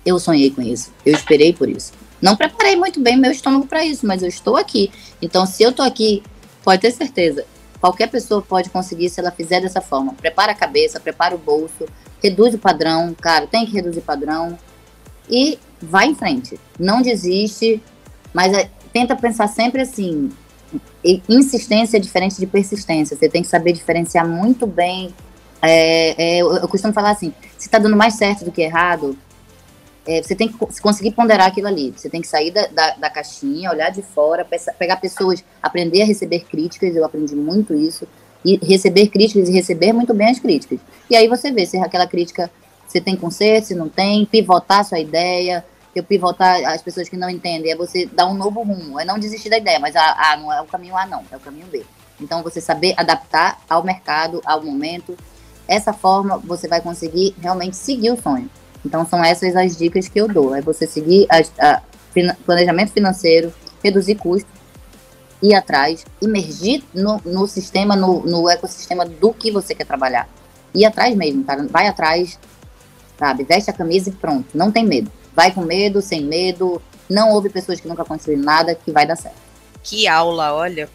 Eu sonhei com isso. Eu esperei por isso. Não preparei muito bem meu estômago para isso, mas eu estou aqui. Então, se eu tô aqui, pode ter certeza, qualquer pessoa pode conseguir se ela fizer dessa forma. Prepara a cabeça, prepara o bolso, reduz o padrão, cara, tem que reduzir padrão e vai em frente. Não desiste, mas é, tenta pensar sempre assim. Insistência é diferente de persistência. Você tem que saber diferenciar muito bem. É, é, eu, costumo falar assim: se está dando mais certo do que errado, é, você tem que conseguir ponderar aquilo ali. Você tem que sair da, da, da caixinha, olhar de fora, pegar pessoas, aprender a receber críticas. Eu aprendi muito isso e receber críticas e receber muito bem as críticas. E aí você vê se aquela crítica você tem conserto, se não tem, pivotar sua ideia, eu pivotar as pessoas que não entendem, é você dar um novo rumo, é não desistir da ideia, mas ah, não é o caminho A não, é o caminho B. Então você saber adaptar ao mercado, ao momento. Essa forma você vai conseguir realmente seguir o sonho. Então são essas as dicas que eu dou. É você seguir a, a planejamento financeiro, reduzir custos, ir atrás, emergir no, no sistema, no, no ecossistema do que você quer trabalhar. Ir atrás mesmo, cara. Vai atrás, sabe? Veste a camisa e pronto. Não tem medo. Vai com medo, sem medo. Não ouve pessoas que nunca construíram nada, que vai dar certo. Que aula, olha.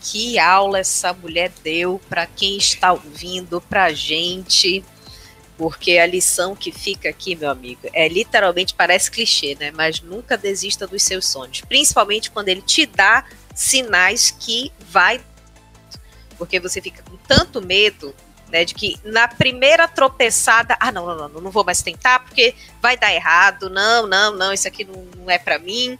Que aula essa mulher deu para quem está ouvindo, pra gente. Porque a lição que fica aqui, meu amigo, é literalmente parece clichê, né? Mas nunca desista dos seus sonhos. Principalmente quando ele te dá sinais que vai. Porque você fica com tanto medo, né, de que na primeira tropeçada, ah, não, não, não, não vou mais tentar porque vai dar errado, não, não, não, isso aqui não, não é para mim.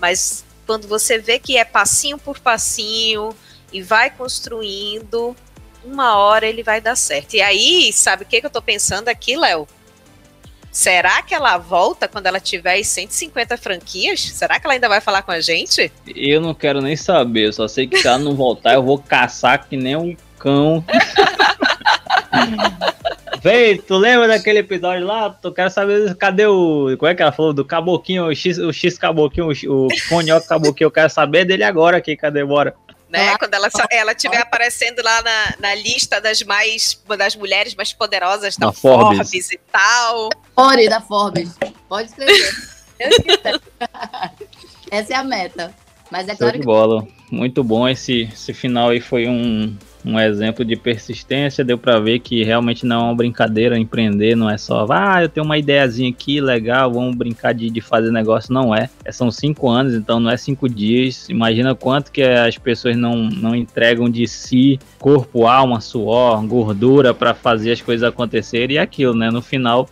Mas quando você vê que é passinho por passinho e vai construindo, uma hora ele vai dar certo. E aí, sabe o que, que eu tô pensando aqui, Léo? Será que ela volta quando ela tiver 150 franquias? Será que ela ainda vai falar com a gente? Eu não quero nem saber, eu só sei que se ela não voltar, eu vou caçar que nem um cão. Véi, tu lembra daquele episódio lá? Tu quero saber cadê o. Como é que ela falou? Do caboquinho, o X, o X caboquinho, o, o conhoque caboquinho. Eu quero saber dele agora aqui, cadê? Bora né? Quando ela ela estiver aparecendo lá na, na lista das mais das mulheres mais poderosas da, da Forbes. Forbes. e tal. Ore da Forbes. Pode escrever. Essa é a meta. Mas é claro que... bola. Muito bom esse, esse final aí foi um, um exemplo de persistência, deu para ver que realmente não é uma brincadeira empreender, não é só, ah, eu tenho uma ideiazinha aqui, legal, vamos brincar de, de fazer negócio, não é. é. São cinco anos, então não é cinco dias. Imagina quanto que as pessoas não, não entregam de si, corpo, alma, suor, gordura para fazer as coisas acontecerem e aquilo, né? No final,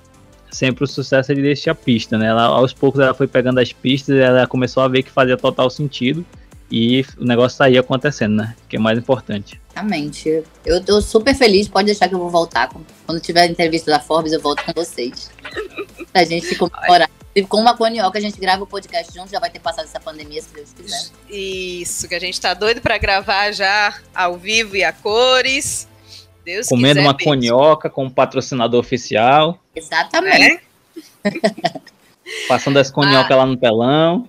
sempre o sucesso ele deixa a pista, né? Ela, aos poucos ela foi pegando as pistas, ela começou a ver que fazia total sentido e o negócio saía acontecendo, né? Que é mais importante. Exatamente. Eu tô super feliz, pode deixar que eu vou voltar. Quando tiver a entrevista da Forbes, eu volto com vocês. pra gente se comemorar. Com uma conioca, a gente grava o podcast junto, já vai ter passado essa pandemia, se Deus quiser. Isso, que a gente tá doido para gravar já ao vivo e a cores. Deus Comendo quiser, uma conioca com um patrocinador oficial. Exatamente. É? Passando as conhoca ah. lá no telão.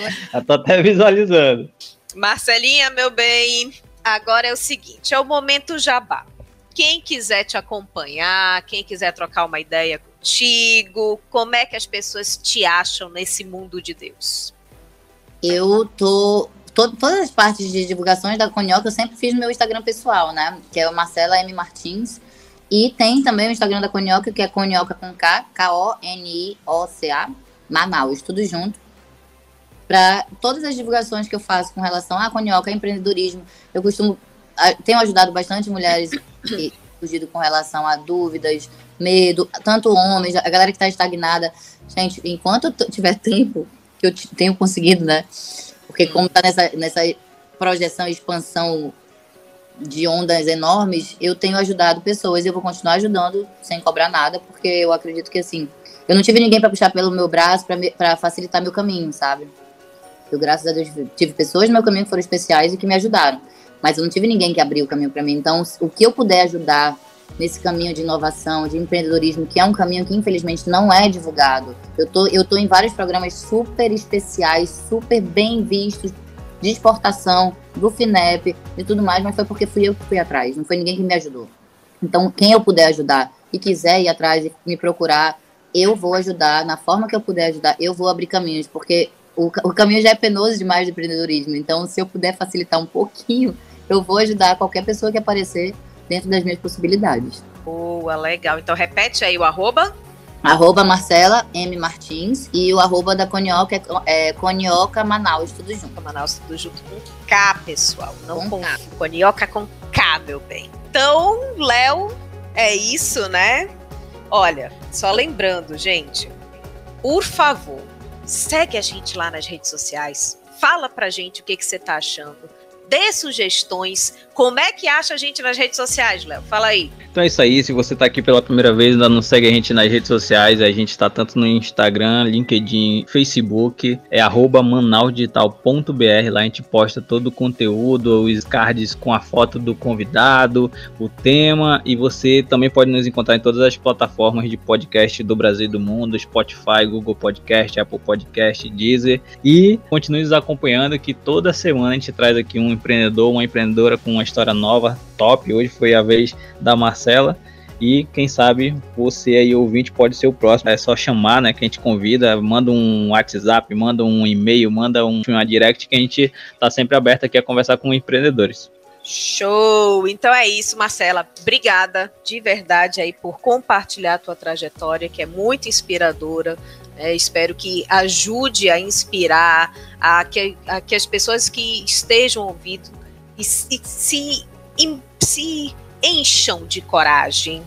Já tô até visualizando. Marcelinha, meu bem, agora é o seguinte, é o momento jabá. Quem quiser te acompanhar, quem quiser trocar uma ideia contigo, como é que as pessoas te acham nesse mundo de Deus? Eu tô todas as partes de divulgações da Conhoca eu sempre fiz no meu Instagram pessoal, né? Que é o Marcela M Martins. E tem também o Instagram da Conhoca, que é Conhoca com K, K-O-N-I-O-C-A, Manaus, tudo junto. Para todas as divulgações que eu faço com relação à Conhoca, empreendedorismo, eu costumo. Tenho ajudado bastante mulheres que fugido com relação a dúvidas, medo, tanto homens, a galera que está estagnada. Gente, enquanto eu tiver tempo, que eu tenho conseguido, né? Porque como está nessa, nessa projeção expansão de ondas enormes, eu tenho ajudado pessoas e eu vou continuar ajudando sem cobrar nada, porque eu acredito que assim, eu não tive ninguém para puxar pelo meu braço para facilitar meu caminho, sabe? Eu, graças a Deus, tive pessoas no meu caminho que foram especiais e que me ajudaram, mas eu não tive ninguém que abriu o caminho para mim. Então, o que eu puder ajudar nesse caminho de inovação, de empreendedorismo, que é um caminho que infelizmente não é divulgado. Eu tô, eu tô em vários programas super especiais, super bem vistos, de exportação, do FINEP e tudo mais, mas foi porque fui eu que fui atrás, não foi ninguém que me ajudou. Então, quem eu puder ajudar e quiser ir atrás e me procurar, eu vou ajudar, na forma que eu puder ajudar, eu vou abrir caminhos, porque o, o caminho já é penoso demais de empreendedorismo. Então, se eu puder facilitar um pouquinho, eu vou ajudar qualquer pessoa que aparecer dentro das minhas possibilidades. Boa, legal. Então repete aí o arroba. Arroba Marcela M. Martins e o arroba da Conioca é, é Conioca Manaus, tudo junto. Manaus, tudo junto com K, pessoal. Não com, com K. Conioca com K, meu bem. Então, Léo, é isso, né? Olha, só lembrando, gente, por favor, segue a gente lá nas redes sociais. Fala pra gente o que, que você tá achando dê sugestões. Como é que acha a gente nas redes sociais, Léo? Fala aí. Então é isso aí. Se você está aqui pela primeira vez, ainda não segue a gente nas redes sociais, a gente está tanto no Instagram, LinkedIn, Facebook, é manausdigital.br. Lá a gente posta todo o conteúdo, os cards com a foto do convidado, o tema, e você também pode nos encontrar em todas as plataformas de podcast do Brasil e do mundo, Spotify, Google Podcast, Apple Podcast, Deezer. E continue nos acompanhando que toda semana a gente traz aqui um empreendedor, uma empreendedora com uma história nova, top. Hoje foi a vez da Marcela. E quem sabe você aí, ouvinte, pode ser o próximo. É só chamar, né? Que a gente convida, manda um WhatsApp, manda um e-mail, manda um, uma direct que a gente tá sempre aberto aqui a conversar com empreendedores. Show! Então é isso, Marcela. Obrigada de verdade aí por compartilhar a tua trajetória, que é muito inspiradora. É, espero que ajude a inspirar a que, a que as pessoas que estejam ouvindo e, e se, em, se encham de coragem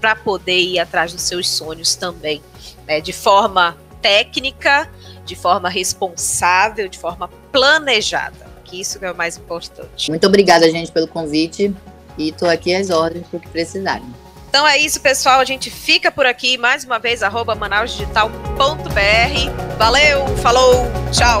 para poder ir atrás dos seus sonhos também, né, de forma técnica, de forma responsável, de forma planejada, que isso é o mais importante. Muito obrigada, gente, pelo convite e estou aqui às ordens para o que precisarem. Então é isso, pessoal. A gente fica por aqui. Mais uma vez, arroba manausdigital.br. Valeu, falou, tchau.